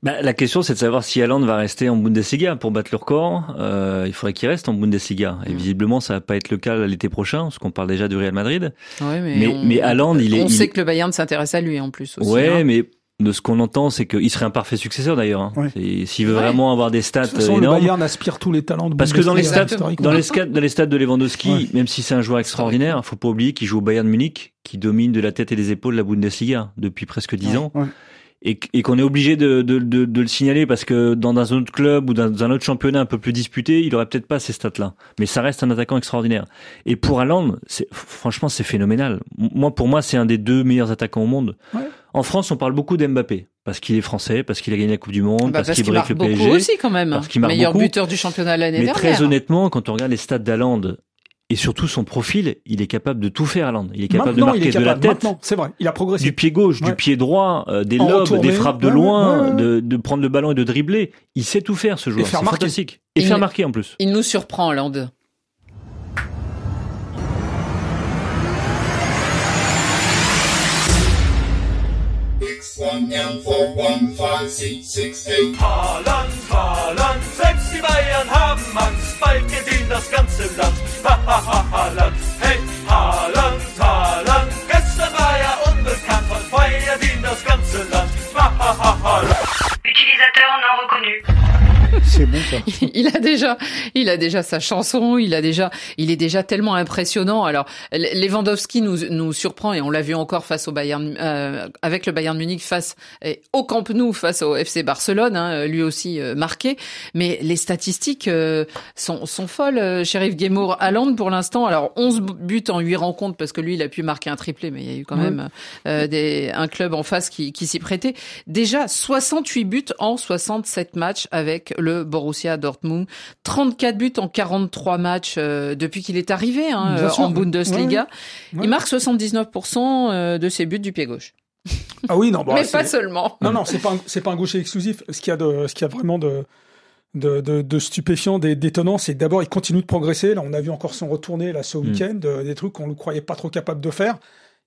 bah, la question, c'est de savoir si Haaland va rester en Bundesliga pour battre le record. Euh, il faudrait qu'il reste en Bundesliga. Et mm. visiblement, ça va pas être le cas l'été prochain, parce qu'on parle déjà du Real Madrid. Ouais, mais, mais, on, mais Haaland, il est. On il... sait que le Bayern s'intéresse à lui en plus. Aussi, ouais, hein. mais de ce qu'on entend, c'est qu'il serait un parfait successeur d'ailleurs. Hein. Ouais. S'il veut ouais. vraiment avoir des stats de toute façon, énormes. Le Bayern aspire tous les talents de Parce que dans les stats, dans les stats, dans les stats de Lewandowski, ouais. même si c'est un joueur extraordinaire, faut pas oublier qu'il joue au Bayern Munich, qui domine de la tête et des épaules la Bundesliga depuis presque dix ans et, et qu'on est obligé de, de, de, de, le signaler parce que dans un autre club ou dans un autre championnat un peu plus disputé, il aurait peut-être pas ces stats-là. Mais ça reste un attaquant extraordinaire. Et pour Haaland, franchement, c'est phénoménal. Moi, pour moi, c'est un des deux meilleurs attaquants au monde. Ouais. En France, on parle beaucoup d'Mbappé parce qu'il est français, parce qu'il a gagné la Coupe du Monde, bah parce, parce qu'il qu brille marque le PSG, beaucoup aussi quand même. parce qu'il marque meilleur beaucoup. buteur du championnat l'année Mais dernière. très honnêtement, quand on regarde les stats d'Haaland et surtout son profil, il est capable de tout faire, Haaland. Il est capable Maintenant, de marquer de la tête, Maintenant, c'est vrai, il a progressé. du pied gauche, Ouais. du pied droit, euh, des En lobes, retourné. des frappes de Ouais, loin, ouais, ouais. De, de prendre le ballon et de dribbler. Il sait tout faire, ce joueur. faire C'est marquer. fantastique. Et Il faire marquer en plus. Il nous surprend, Hollande. Haaland, Haaland, selbst die Bayern haben Angst, bald geht ihnen das ganze Land. Ha, ha, ha, Haaland, hey, Haaland, Haaland, gestern war er unbekannt, heute feiert ihn das ganze Land. Ha, ha, ha, Haaland. Utilisateur non reconnu. C'est bon ça. <laughs> il a déjà, il a déjà sa chanson, il a déjà, il est déjà tellement impressionnant. Alors, Lewandowski nous, nous surprend et on l'a vu encore face au Bayern, euh, avec le Bayern Munich face et au Camp Nou face au FC Barcelone, hein, lui aussi euh, marqué. Mais les statistiques euh, sont, sont folles. Euh, Sheriff Guémour, Haaland pour l'instant, alors 11 buts en 8 rencontres parce que lui, il a pu marquer un triplé, mais il y a eu quand même euh, des, un club en face qui, qui s'y prêtait. Déjà 68 buts en 67 matchs avec le Borussia Dortmund, 34 buts en 43 matchs euh, depuis qu'il est arrivé hein, euh, sûr. en Bundesliga. Ouais, ouais. Il marque 79% euh, de ses buts du pied gauche. Ah oui, non, bah, Mais pas seulement. Non, non, c'est pas, un- c'est pas un gaucher exclusif. Ce qu'il y a de, ce qu'il y a vraiment de, de, de, de stupéfiant, d'é- d'étonnant, c'est que d'abord, il continue de progresser. Là, on a vu encore son retourné, là, ce Mm. week-end, des trucs qu'on ne croyait pas trop capable de faire.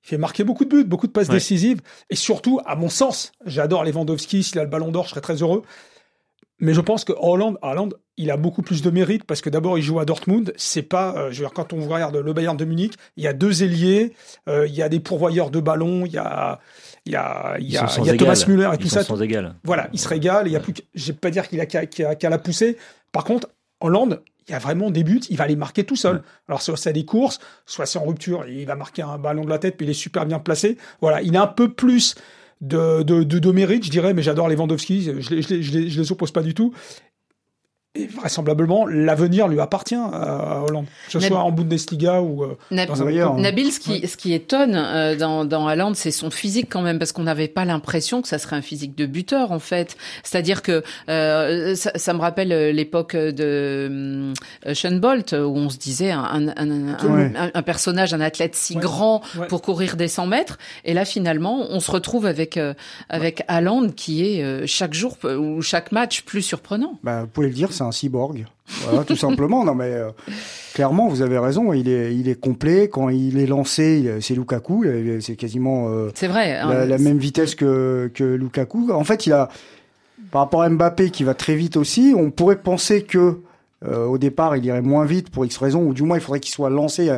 Il fait marquer beaucoup de buts, beaucoup de passes Ouais. décisives. Et surtout, à mon sens, j'adore Lewandowski. S'il a le ballon d'or, je serais très heureux. Mais je pense que Hollande, Haaland, il a beaucoup plus de mérite parce que d'abord, il joue à Dortmund. C'est pas, euh, je veux dire, quand on regarde le Bayern de Munich, il y a deux ailiers, euh, il y a des pourvoyeurs de ballons, il y a, il y a, il y a, il y. Thomas Müller et Ils tout sont ça. sans égal. Voilà, il se régale. Il y a plus, que- je vais pas dire qu'il a qu'à qu'à- qu'à la pousser. Par contre, Hollande, il y a vraiment des buts, il va les marquer tout seul. Alors soit c'est des courses, soit c'est en rupture, il va marquer un ballon de la tête, puis il est super bien placé. Voilà, il a un peu plus de, de, de, mérite, je dirais, mais j'adore Lewandowski, les, les, je je les oppose pas du tout. Et vraisemblablement, l'avenir lui appartient à Hollande, que ce Nab- soit en Bundesliga ou euh, Nab- dans un autre Nabil, ce qui, ce qui étonne euh, dans, dans Haaland, c'est son physique quand même, parce qu'on n'avait pas l'impression que ça serait un physique de buteur en fait. C'est-à-dire que euh, ça, ça me rappelle euh, l'époque de euh, Sean Bolt, où on se disait un, un, un, un- Ouais. un- un personnage, un athlète si Ouais. grand Ouais. pour courir des 100 mètres, et là finalement, on se retrouve avec euh, avec Haaland qui est euh, chaque jour ou chaque match plus surprenant. Bah, vous pouvez le dire, c'est un cyborg. Voilà, tout simplement. Non, mais euh, clairement, vous avez raison. Il est, il est complet. Quand il est lancé, c'est Lukaku. C'est quasiment euh, C'est vrai. la, hein, la même vitesse que, que Lukaku. En fait, il a, par rapport à Mbappé qui va très vite aussi, on pourrait penser que euh, au départ, il irait moins vite pour X raisons, ou du moins, il faudrait qu'il soit lancé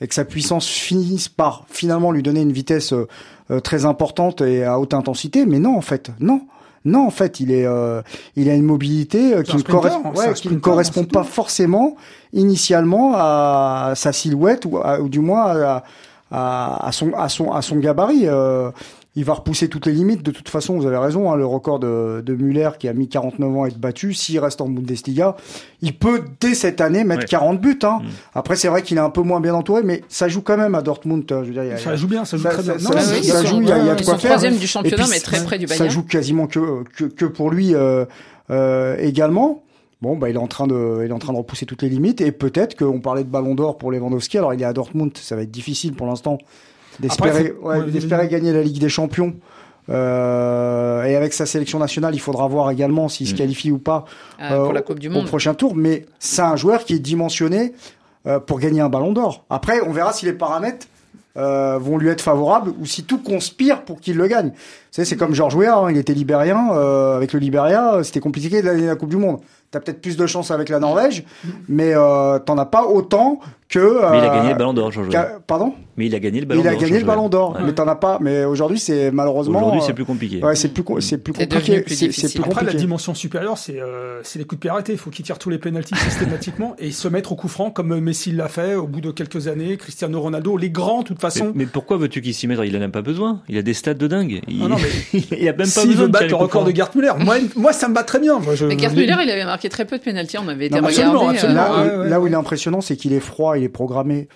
et que sa puissance finisse par finalement lui donner une vitesse euh, très importante et à haute intensité. Mais non, en fait, non. Non, en fait, il est, euh, il a une mobilité euh, C'est qui, un ne, sprinter, correspond, ouais, qui ne pas forcément initialement à sa silhouette ou, à- ou du moins à, à, à son, à son, à son gabarit. Euh, il va repousser toutes les limites. De toute façon, vous avez raison. Hein, le record de, de Muller qui a mis 49 ans à être battu, s'il reste en Bundesliga, il peut dès cette année mettre Ouais. 40 buts. Hein. Après, c'est vrai qu'il est un peu moins bien entouré, mais ça joue quand même à Dortmund. hein, Je veux dire, y a- Ça joue bien, ça joue ça, très bien. ça- Non, ça- ça joue, il y a, il y a de quoi faire. troisième du championnat, puis, mais très près du Ça Bayern. joue quasiment que, que, que pour lui euh, euh, également. Bon, bah, il est en train de, il est en train de repousser toutes les limites et peut-être qu'on parlait de Ballon d'Or pour Lewandowski. Alors, il est à Dortmund, ça va être difficile pour l'instant d'espérer, ouais, gagner la Ligue des Champions. Euh, et avec sa sélection nationale, il faudra voir également s'il se qualifie ou pas Ah, pour la Coupe du au Monde. prochain tour. Mais c'est un joueur qui est dimensionné euh, pour gagner un Ballon d'Or. Après, on verra si les paramètres euh, vont lui être favorables ou si tout conspire pour qu'il le gagne. Vous savez, c'est comme Georges Weah, hein, il était libérien. euh, avec le Libéria, euh, c'était compliqué de gagner la Coupe du Monde. T'as peut-être plus de chance avec la Norvège, mais euh, t'en as pas autant que. euh, Mais il a gagné le Ballon d'Or, Weah. Pardon Mais il a gagné le ballon il a d'or. gagné le ballon d'or, Ouais. mais t'en as pas. Mais aujourd'hui, c'est malheureusement. Aujourd'hui, c'est euh, plus compliqué. Ouais, c'est plus, co- c'est plus C'est compliqué. plus C'est c'est Après, la compliqué. dimension supérieure, c'est euh, c'est les coups de pied arrêtés. Il faut qu'ils tirent tous les pénalties systématiquement et se mettre au coup franc comme Messi l'a fait au bout de quelques années. Cristiano Ronaldo, les grands, de toute Mais, façon. mais pourquoi veux-tu qu'il s'y mette? Il en a pas besoin. Il a des stats de dingue. Il, Ah non, <laughs> il a même pas S'il besoin veut de battre le record de. Gerd Müller, moi, moi, ça me va très bien. Moi, je, Mais Gerd Müller, il avait marqué très peu de pénalty. On avait été mais regardé. euh, Là, où il est impressionnant, c'est qu'il est froid, il est programmé,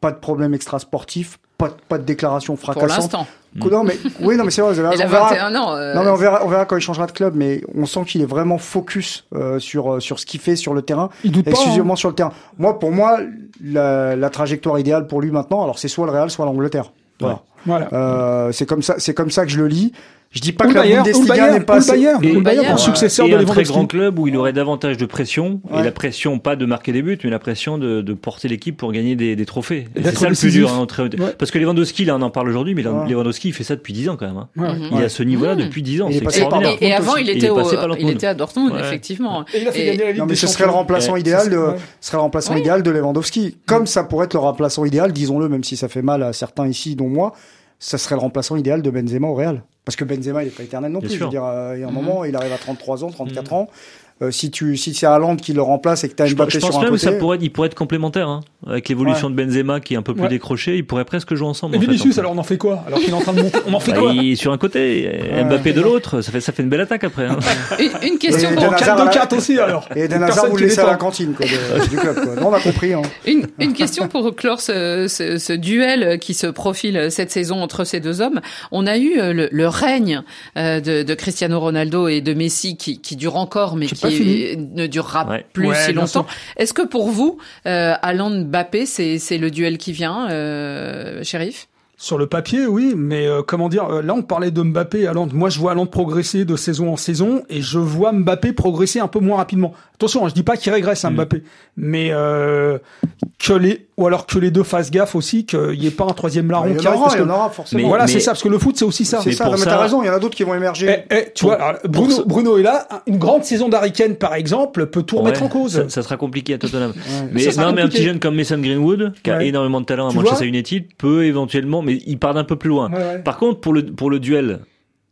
pas de problème extra-sportif, pas, de- pas de déclaration pour fracassante. l'instant. Que- Non, mais, oui, non, mais c'est vrai, vous <laughs> avez Il raison. a On verra- 21 ans. euh, Non mais on verra, on verra quand il changera de club, mais on sent qu'il est vraiment focus euh, sur euh, sur ce qu'il fait sur le terrain, Il doute pas, hein. exclusivement sur le terrain. Moi, pour moi, la, la trajectoire idéale pour lui maintenant, alors c'est soit le Real, soit l'Angleterre. Voilà. Voilà. Euh, c'est comme ça, c'est comme ça que je le lis. Je dis pas Ou que le la Bundesliga Bayern, n'est pas assez- Et- Bayern, en successeur et de un très grand club où il aurait davantage de pression Ouais. et la pression pas de marquer des buts mais la pression de, de porter l'équipe pour gagner des, des trophées c'est ça le plus dur hein, très- Ouais. parce que Lewandowski là on en parle aujourd'hui mais Ouais. Lewandowski il fait ça depuis 10 ans quand même hein. Ouais. Il est à ce niveau là Mmh. depuis 10 ans Il est passé par Et, et avant, il Il était, est au, il était à Dortmund, Ouais. effectivement. Et il a fait Et- gagner la Ligue Non, mais ce serait le remplaçant idéal de, serait le remplaçant idéal de Lewandowski. Comme ça pourrait être le remplaçant idéal, disons-le, même si ça fait mal à certains ici, dont moi, ça serait le remplaçant idéal de Benzema au Real. Parce que Benzema, il est pas éternel non Bien plus. Je veux dire, euh, il y a un Mhm. moment, il arrive à 33 ans, 34 ans. Euh, si tu, si c'est Haaland qui le remplace et que t'as je, Mbappé je pense sur un même que côté. ça pourrait il pourrait être complémentaire hein. avec l'évolution de Benzema qui est un peu plus Ouais. décroché ils pourraient presque jouer ensemble Et en fait, Vinicius, en fait. alors on en fait quoi? Alors qu'il est en train de monter, on en fait Bah, quoi? il est sur un côté et Mbappé de l'autre ça fait ça fait une belle attaque après hein. Une, une question Et pour Eden Hazard 4 à de la- 4 aussi alors. Et Hazard, vous le laissez à la cantine quoi, de- du club. Quoi. Non, on a compris. Hein. Une, une question pour clore ce, ce, ce duel qui se profile cette saison entre ces deux hommes. On a eu euh, le, le règne euh, de, de Cristiano Ronaldo et de Messi qui, qui dure encore, mais qui fini. ne durera Ouais. plus Ouais, si longtemps. Est-ce que pour vous, euh, Haaland Mbappé, c'est c'est le duel qui vient, euh, shérif Sur le papier, oui, mais euh, comment dire euh, Là, on parlait de Mbappé, Haaland. Moi, je vois Haaland progresser de saison en saison, et je vois Mbappé progresser un peu moins rapidement. Attention, hein, je dis pas qu'il régresse, hein, Mm. Mbappé, mais euh, que les ou alors que les deux fassent gaffe aussi, qu'il n'y ait pas un troisième larron Il y qui en arrive. il y en aura forcément. Mais- voilà, c'est ça, parce que le foot, c'est aussi ça. C'est Mais ça, mais ça- t'as raison, il y en a d'autres qui vont émerger. Eh, eh, tu Pour- vois, Bruno, ça- Bruno est là. Une grande saison d'Harry par exemple, peut tout remettre Ouais, en cause. Ça, ça sera compliqué à Tottenham. Mais, non, mais un petit jeune comme Mason Greenwood, qui a énormément de talent à Tu Manchester United, peut éventuellement, mais il part d'un peu plus loin. Ouais, ouais. Par contre, pour le, pour le duel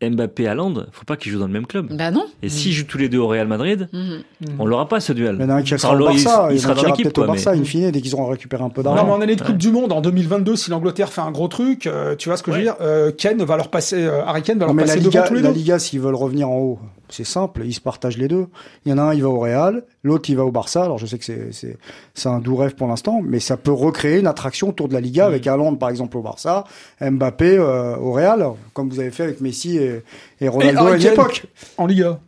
Mbappé-Haaland, faut pas qu'ils jouent dans le même club. Bah non. Et s'ils jouent tous les deux au Real Madrid, Mhm. on l'aura pas ce duel. Il un qui Enfin, sera au alors, il- Barça, il il, sera dans l'équipe, au Barça, mais- in fine, dès qu'ils auront récupéré un peu Non, d'argent. mais en année de Coupe du Monde, en 2022, si l'Angleterre fait un gros truc, euh, tu vois ce que je veux dire euh, Ken va leur passer, euh, Harry Kane va Non, leur mais la passer Liga, devant tous les la deux. Liga, s'ils veulent revenir en haut, c'est simple, ils se partagent les deux. Il y en a un, il va au Real, l'autre, il va au Barça. Alors je sais que c'est c'est c'est un doux rêve pour l'instant, mais ça peut recréer une attraction autour de la Liga avec Haaland par exemple au Barça, Mbappé euh, au Real, comme vous avez fait avec Messi et, et Ronaldo à une Harry Kane époque. En Liga.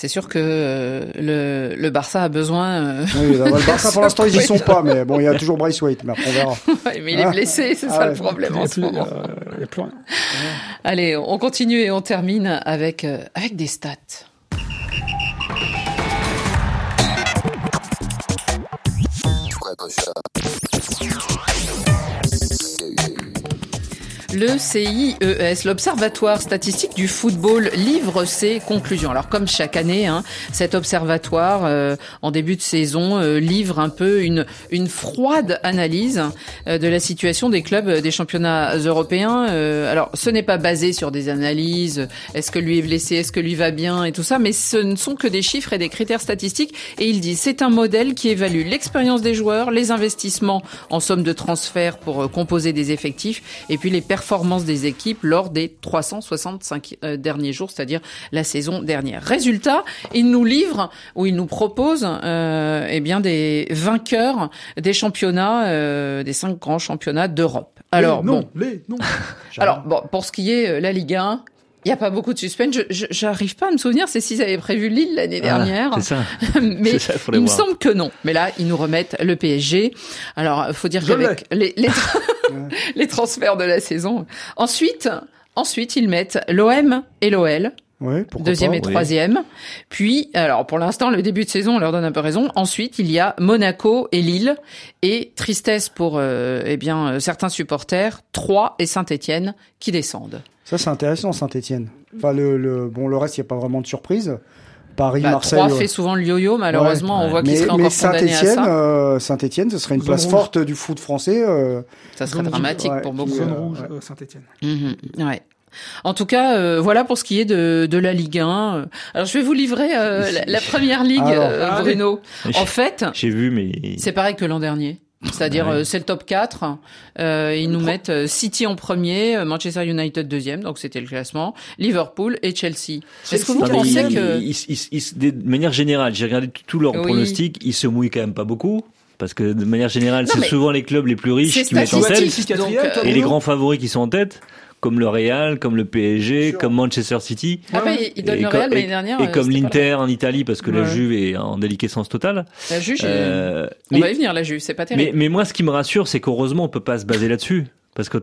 C'est sûr que euh, le, le Barça a besoin. euh, Oui, le Barça <laughs> pour l'instant ils y sont pas, mais bon, il y a toujours Bryce White, mais après on verra. <laughs> Ouais, mais il est blessé, c'est Ah ça le problème en ce moment. Il y a plus rien. Allez, on continue et on termine avec, euh, avec des stats. Le CIES, l'Observatoire statistique du football, livre ses conclusions. Alors comme chaque année, hein, cet observatoire, euh, en début de saison, euh, livre un peu une, une froide analyse euh, de la situation des clubs euh, des championnats européens. Euh, alors ce n'est pas basé sur des analyses, est-ce que lui est blessé, est-ce que lui va bien et tout ça, mais ce ne sont que des chiffres et des critères statistiques. Et il dit c'est un modèle qui évalue l'expérience des joueurs, les investissements en somme de transfert pour euh, composer des effectifs, et puis les performances des équipes lors des 365 euh, derniers jours, c'est-à-dire la saison dernière. Résultat, il nous livre ou il nous propose euh, eh bien des vainqueurs des championnats, euh, des cinq grands championnats d'Europe. Alors Les non, bon, les non. <laughs> alors bon, pour ce qui est la Ligue 1. Il n'y a pas beaucoup de suspense. Je- je- J'arrive pas à me souvenir, c'est s'ils avaient prévu Lille l'année Ah, dernière. c'est ça. <laughs> Mais ça, il me voir. semble que non. Mais là, ils nous remettent le PSG. Alors, faut dire qu'avec les, les, tra- <laughs> les transferts de la saison. Ensuite, ensuite, ils mettent l'OM et l'OL. Ouais, Deuxième pas, et oui. troisième. Puis, alors pour l'instant, le début de saison, on leur donne un peu raison. Ensuite, il y a Monaco et Lille. Et tristesse pour euh, eh bien euh, certains supporters, Troyes et Saint-Étienne qui descendent. Ça c'est intéressant Saint-Étienne. Enfin le, le bon le reste il y a pas vraiment de surprise. Paris, Bah, Marseille. Troyes ouais. fait souvent le yo-yo. Malheureusement, Ouais. on voit seraient mais encore condamnés à Saint-Étienne, ça. euh, Saint-Étienne, ce serait une Zone place rouge. forte du foot français. euh, Ça serait Zone dramatique ouais, pour beaucoup. Zone euh, rouge, euh, Saint-Etienne. Mhm, ouais. En tout cas, euh, voilà pour ce qui est de, de la Ligue 1. Alors, je vais vous livrer euh, la, la première ligue, Alors, euh, allez. Bruno. En fait, J'ai vu, mais c'est pareil que l'an dernier. C'est-à-dire, Ouais. euh, c'est le top 4. Euh, ils nous mettent euh, City en premier, euh, Manchester United deuxième, donc c'était le classement, Liverpool et Chelsea. Est-ce que vous Non, pensez il- que... il- il- il- de manière générale, j'ai regardé tous leurs Oui. pronostics, ils se mouillent quand même pas beaucoup. Parce que de manière générale, c'est souvent les clubs les plus riches qui mettent en tête. euh, Et les grands favoris qui sont en tête, comme le Real, comme le PSG, comme Manchester City. Ah bah, il donne et le comme- Real l'année dernière. Et euh, comme l'Inter en Italie, parce que la. Juve est en déliquescence totale. la- juge, Euh, on mais- va y venir, la juge, c'est pas terrible. mais moi, ce qui me rassure, c'est qu'heureusement, on peut pas se baser là-dessus. Parce que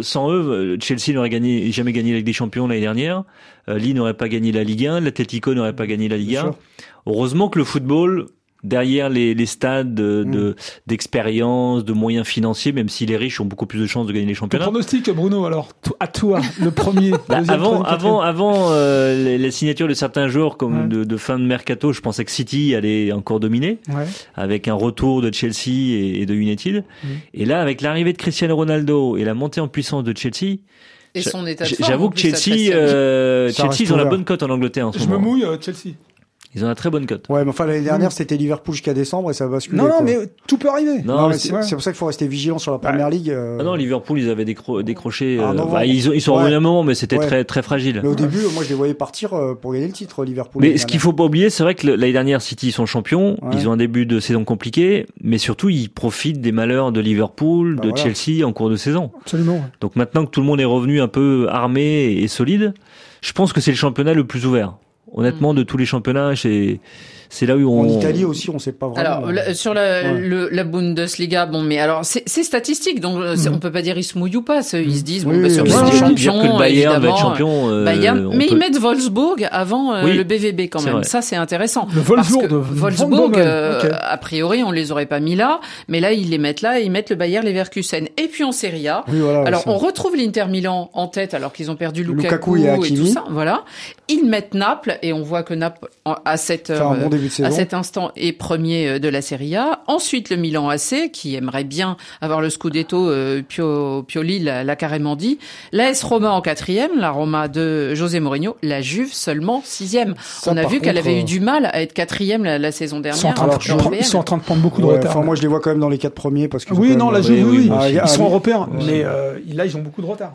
sans, eux, Chelsea n'aurait gagné, jamais gagné la Ligue des Champions l'année dernière. Euh, Lille n'aurait pas gagné la Ligue 1. L'Atletico n'aurait pas gagné la Ligue Bien 1. sûr. Heureusement que le football, derrière les, les stades de, Mm. de- d'expérience, de moyens financiers, même si les riches ont beaucoup plus de chances de gagner les Ton championnats. pronostic, Bruno, alors, à toi, le premier, <laughs> Bah, deuxième, avant, avant, avant euh, les, les signatures de certains joueurs comme Ouais. de, de fin de mercato, je pensais que City allait encore dominer. Ouais. avec un retour de Chelsea et, et de United. Mhm. Et là, avec l'arrivée de Cristiano Ronaldo et la montée en puissance de Chelsea, Et son état j'avoue que Chelsea, euh, Chelsea, ils ont la bonne cote en Angleterre en ce Je me moment. mouille, euh, Chelsea. Ils ont la très bonne cote. Ouais, mais enfin l'année dernière c'était Liverpool jusqu'à décembre et ça va basculer. Non, non, quoi. mais tout peut arriver. Non, Non, c'est ouais. pour ça qu'il faut rester vigilant sur la première ligue. euh, Ah non, Liverpool, ils avaient décro- décroché. Ah, euh, bah, ils, ont- ils sont Ouais. revenus un moment, mais c'était Ouais. très très fragile. Mais au début, moi je les voyais partir euh, pour gagner le titre Liverpool. Mais ce qu'il faut pas oublier, c'est vrai que l'année dernière, City ils sont champions. Ouais. Ils ont un début de saison compliqué, mais surtout ils profitent des malheurs de Liverpool, Bah de voilà. Chelsea en cours de saison. Absolument. ouais. Donc maintenant que tout le monde est revenu un peu armé et solide, je pense que c'est le championnat le plus ouvert. Honnêtement, de tous les championnats, c'est c'est là où on. En Italie aussi, on sait pas vraiment. Alors euh, la- sur la, Ouais. le- la Bundesliga, bon, mais alors c'est c'est statistique, donc euh, Mhm. on peut pas dire ils se mouillent ou pas. Ils se disent bon, Oui, bah, oui, sur oui. dire champions, que le Bayern va être champion. euh, Bayern, mais peut- ils mettent Wolfsburg avant euh, Oui. le BVB quand même. vrai. Ça c'est intéressant. Le Wolfsburg Parce que de Wolfsburg, euh, a priori, on les aurait pas mis là, mais là ils les mettent là et ils mettent le Bayer Leverkusen. Et puis en Serie A, Oui, voilà, alors on retrouve l'Inter Milan en tête alors qu'ils ont perdu Lukaku, Lukaku et et, tout ça. Voilà, ils mettent Naples et on voit que Naples à cette fait heure, un bon euh, début de saison. à cet instant est premier euh, de la Serie A. Ensuite, le Milan AC, qui aimerait bien avoir le Scudetto, euh, Pio, Pioli l'a l'a carrément dit. L'AS Roma en quatrième, la Roma de José Mourinho. La Juve seulement sixième. Ça, On a vu qu'elle avait eu du mal à être quatrième la, la saison Ils sont, en dernière. train de, Alors, je- prendre- ils sont en train de prendre beaucoup de ouais, retard. enfin, moi je les vois quand même dans les quatre premiers parce que. oui, non, la Juve, Oui, aussi. Ils sont Ah, européens, oui. mais euh, là, ils ont beaucoup de retard.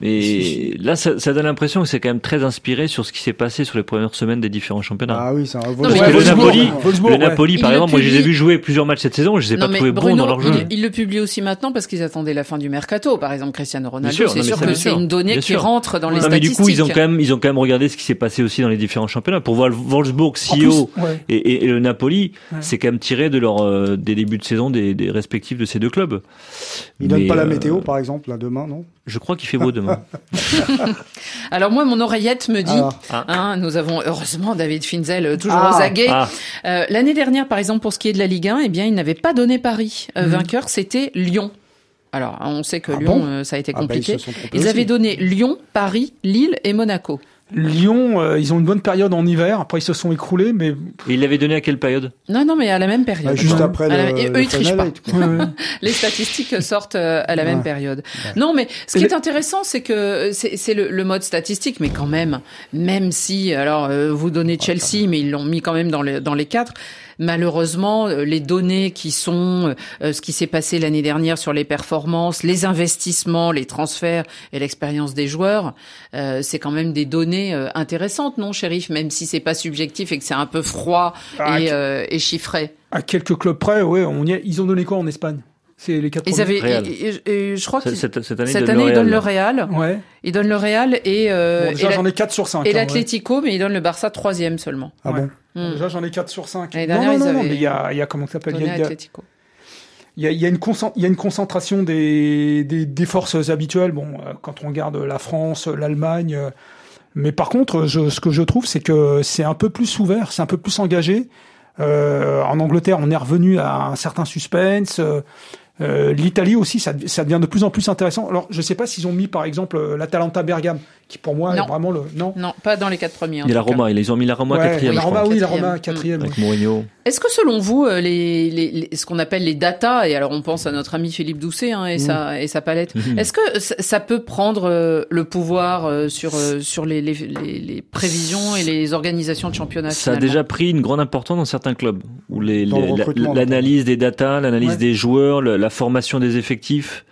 Mais là, ça, ça donne l'impression que c'est quand même très inspiré sur ce qui s'est passé sur les premières semaines des différents championnats. Ah oui, c'est un Parce que le Napoli, le Napoli, par exemple, moi, je les ai vus jouer plusieurs matchs cette saison, je les ai Non, pas trouvés bons dans leur jeu. Il, il le publie aussi maintenant parce qu'ils attendaient la fin du mercato. Par exemple, Cristiano Ronaldo, sûr, c'est sûr ça, que c'est une donnée qui rentre dans les non, mais du statistiques. coup, ils ont quand même, ils ont quand même regardé ce qui s'est passé aussi dans les différents championnats. Pour voir le Wolfsburg, Sio plus, ouais. et, et- et le Napoli, Ouais. c'est quand même tiré de leur, euh, des débuts de saison des, des respectifs de ces deux clubs. Il donne Mais, pas la euh, météo, par exemple, là, demain, non? Je crois qu'il fait beau demain. <laughs> Alors moi, mon oreillette me dit, Alors. Ah. hein, nous avons heureusement David Finzel euh, toujours Ah. aux aguets. Ah. Euh, L'année dernière, par exemple, pour ce qui est de la Ligue 1, eh bien, il n'avait pas donné Paris. Euh, Mhm. Vainqueur, c'était Lyon. Alors, on sait que Ah Lyon, bon euh, ça a été Ah bah, ils compliqué. ils avaient donné Lyon, Paris, Lille et Monaco. Lyon, euh, ils ont une bonne période en hiver. Après, ils se sont écroulés, mais Et il l'avait donné à quelle période? Non, non, mais à la même période. Ah, juste Ouais. après À la- le- et le eux, ils trichent Final pas. Eight, <laughs> quoi. Les statistiques sortent euh, à la même Ouais. période. Non, mais ce qui est intéressant, c'est que c'est c'est le, le mode statistique, mais quand même, même si, alors, euh, vous donnez Chelsea, mais ils l'ont mis quand même dans les, dans les quatre. Malheureusement, euh, les données qui sont euh, ce qui s'est passé l'année dernière sur les performances, les investissements, les transferts et l'expérience des joueurs, euh, c'est quand même des données euh, intéressantes, non, shérif Même si c'est pas subjectif et que c'est un peu froid Ah, et, que- euh, et chiffré. à quelques clubs près, ouais, on y est- ils ont donné quoi en Espagne? C'est les quatre Ils premiers? avaient, et- et- et je crois Cette- qu'ils cette- cette année, cette ils donnent année, le ils donnent le Real. Ouais. Ils donnent le Real et euh, Bon, déjà, j'en ai 4 sur 5. et l'Atlético, mais ils donnent le Barça troisième seulement. Ah bon? Hmm. Déjà, j'en ai 4 sur 5. L'année Non, dernière, non, non, non, avaient mais il y a, y a comment ça s'appelle? Il y a- il y a- y a, une concentration des, des, des forces habituelles. Bon, euh, quand on regarde la France, l'Allemagne, euh, mais par contre, je, ce que je trouve, c'est que c'est un peu plus ouvert, c'est un peu plus engagé. Euh, en Angleterre, on est revenu à un certain suspense. Euh, euh, L'Italie aussi, ça, devient de plus en plus intéressant. Alors, je sais pas s'ils ont mis, par exemple, l'Atalanta Bergame, qui pour moi Non. est vraiment le non. Non, pas dans les quatre premiers. Il y a la. Roma, ils ont mis la Roma Ouais, quatrième. la je Roma, crois. oui, la. Roma quatrième. Avec Mourinho. Est-ce que selon vous, euh, les, les, les- ce qu'on appelle les data, et alors on pense à notre ami Philippe Doucet hein, et, Mhm. sa, et sa palette, <laughs> est-ce que ça, peut prendre euh, le pouvoir euh, sur, sur les, les, les, les prévisions et les organisations de championnat Ça a déjà pris une grande importance dans certains clubs, où l'analyse des datas, l'analyse Ouais. des joueurs, le- la formation des effectifs.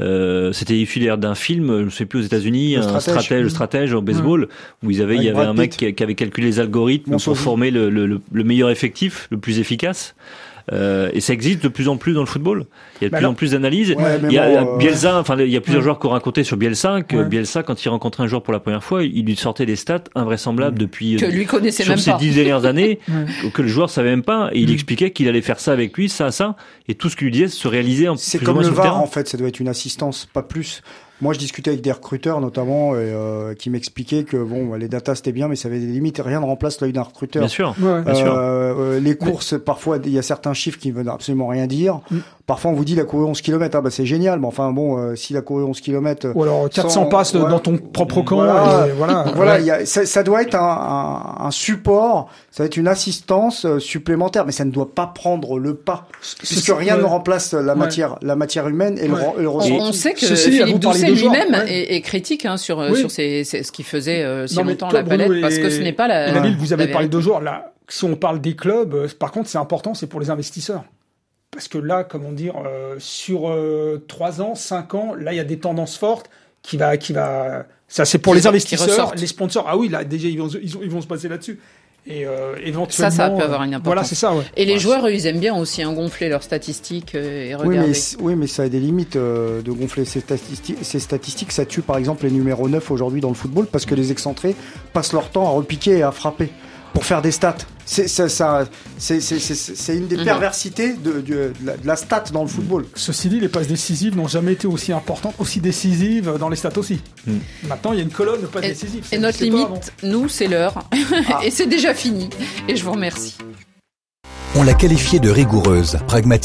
Euh, c'était issu d'ailleurs d'un film, je ne sais plus aux États-Unis, un stratège. stratège, le stratège au baseball, où ils avaient, il y avait un mec qui, qui avait calculé les algorithmes pour former le, le, le- le meilleur effectif, le plus efficace. Euh, et ça existe de plus en plus dans le football. Il y a de Bah plus en plus d'analyses. Ouais, il y a bon, euh, Bielsa, enfin il y a plusieurs Ouais. joueurs qui ont raconté sur Bielsa que Ouais. Bielsa, quand il rencontrait un joueur pour la première fois, il lui sortait des stats invraisemblables depuis que euh, lui connaissait sur même ces pas. dix dernières années <laughs> que le joueur savait même pas et il Mm. expliquait qu'il allait faire ça avec lui ça ça et tout ce qu'il lui disait se réalisait en C'est comme moins le VAR, en fait, ça doit être une assistance, pas plus. Moi, je discutais avec des recruteurs, notamment, et, euh, qui m'expliquaient que bon, les datas c'était bien, mais ça avait des limites. Rien ne remplace l'œil d'un recruteur. bien sûr Ouais, ouais. bien sûr Euh, euh, les courses, parfois, il y a certains chiffres qui ne veulent absolument rien dire. Mm. Parfois, on vous dit, il a couru 11 km. Ah, bah, c'est génial. Mais enfin, bon, euh, s'il a couru 11 km. Ou alors 400 Sans- passes ouais. dans ton propre camp. Voilà. et voilà. Voilà, Ouais. y a, ça, ça doit être un, un, un support, ça va être une assistance euh, supplémentaire, mais ça ne doit pas prendre le pas, puisque rien ne remplace la Ouais. matière, la matière humaine et le, le On, ressenti. on sait que Ceci, Philippe Doucet lui-même ouais. est, est critique hein, sur, Oui. sur ses- ses- ce qu'il faisait euh, si Non, longtemps toi, la palette, Bruno, parce que ce n'est pas la. et Nabil, vous avez la parlé de joueurs. Là, si on parle des clubs, euh, par contre, c'est important, c'est pour les investisseurs. Parce que là, comment dire, euh, sur euh, 3 ans, 5 ans, là, il y a des tendances fortes qui va, qui va. Ça, c'est pour Qui- les investisseurs, les sponsors. Ah oui, là, déjà, ils vont, ils, ont- ils vont se passer là-dessus. Et euh, Ça, éventuellement. ça peut euh, avoir une importance. Voilà, c'est ça. Ouais. Et les Ouais. joueurs, eux, ils aiment bien aussi hein, gonfler leurs statistiques euh, et Oui regarder. mais, oui, mais ça a des limites euh, de gonfler ces statistiques, ces statistiques. Ça tue par exemple les numéros 9 aujourd'hui dans le football parce que les excentrés passent leur temps à repiquer et à frapper pour faire des stats. C'est une des Mhm. perversités de, de- de la, de la stat dans le football. Ceci dit, les passes décisives n'ont jamais été aussi importantes, aussi décisives dans les stats aussi. Mm. Maintenant, il y a une colonne de passes Et, décisives. et notre pas limite, nous, c'est l'heure. <laughs> et c'est déjà fini. Et je vous remercie. On l'a qualifiée de rigoureuse, pragmatique.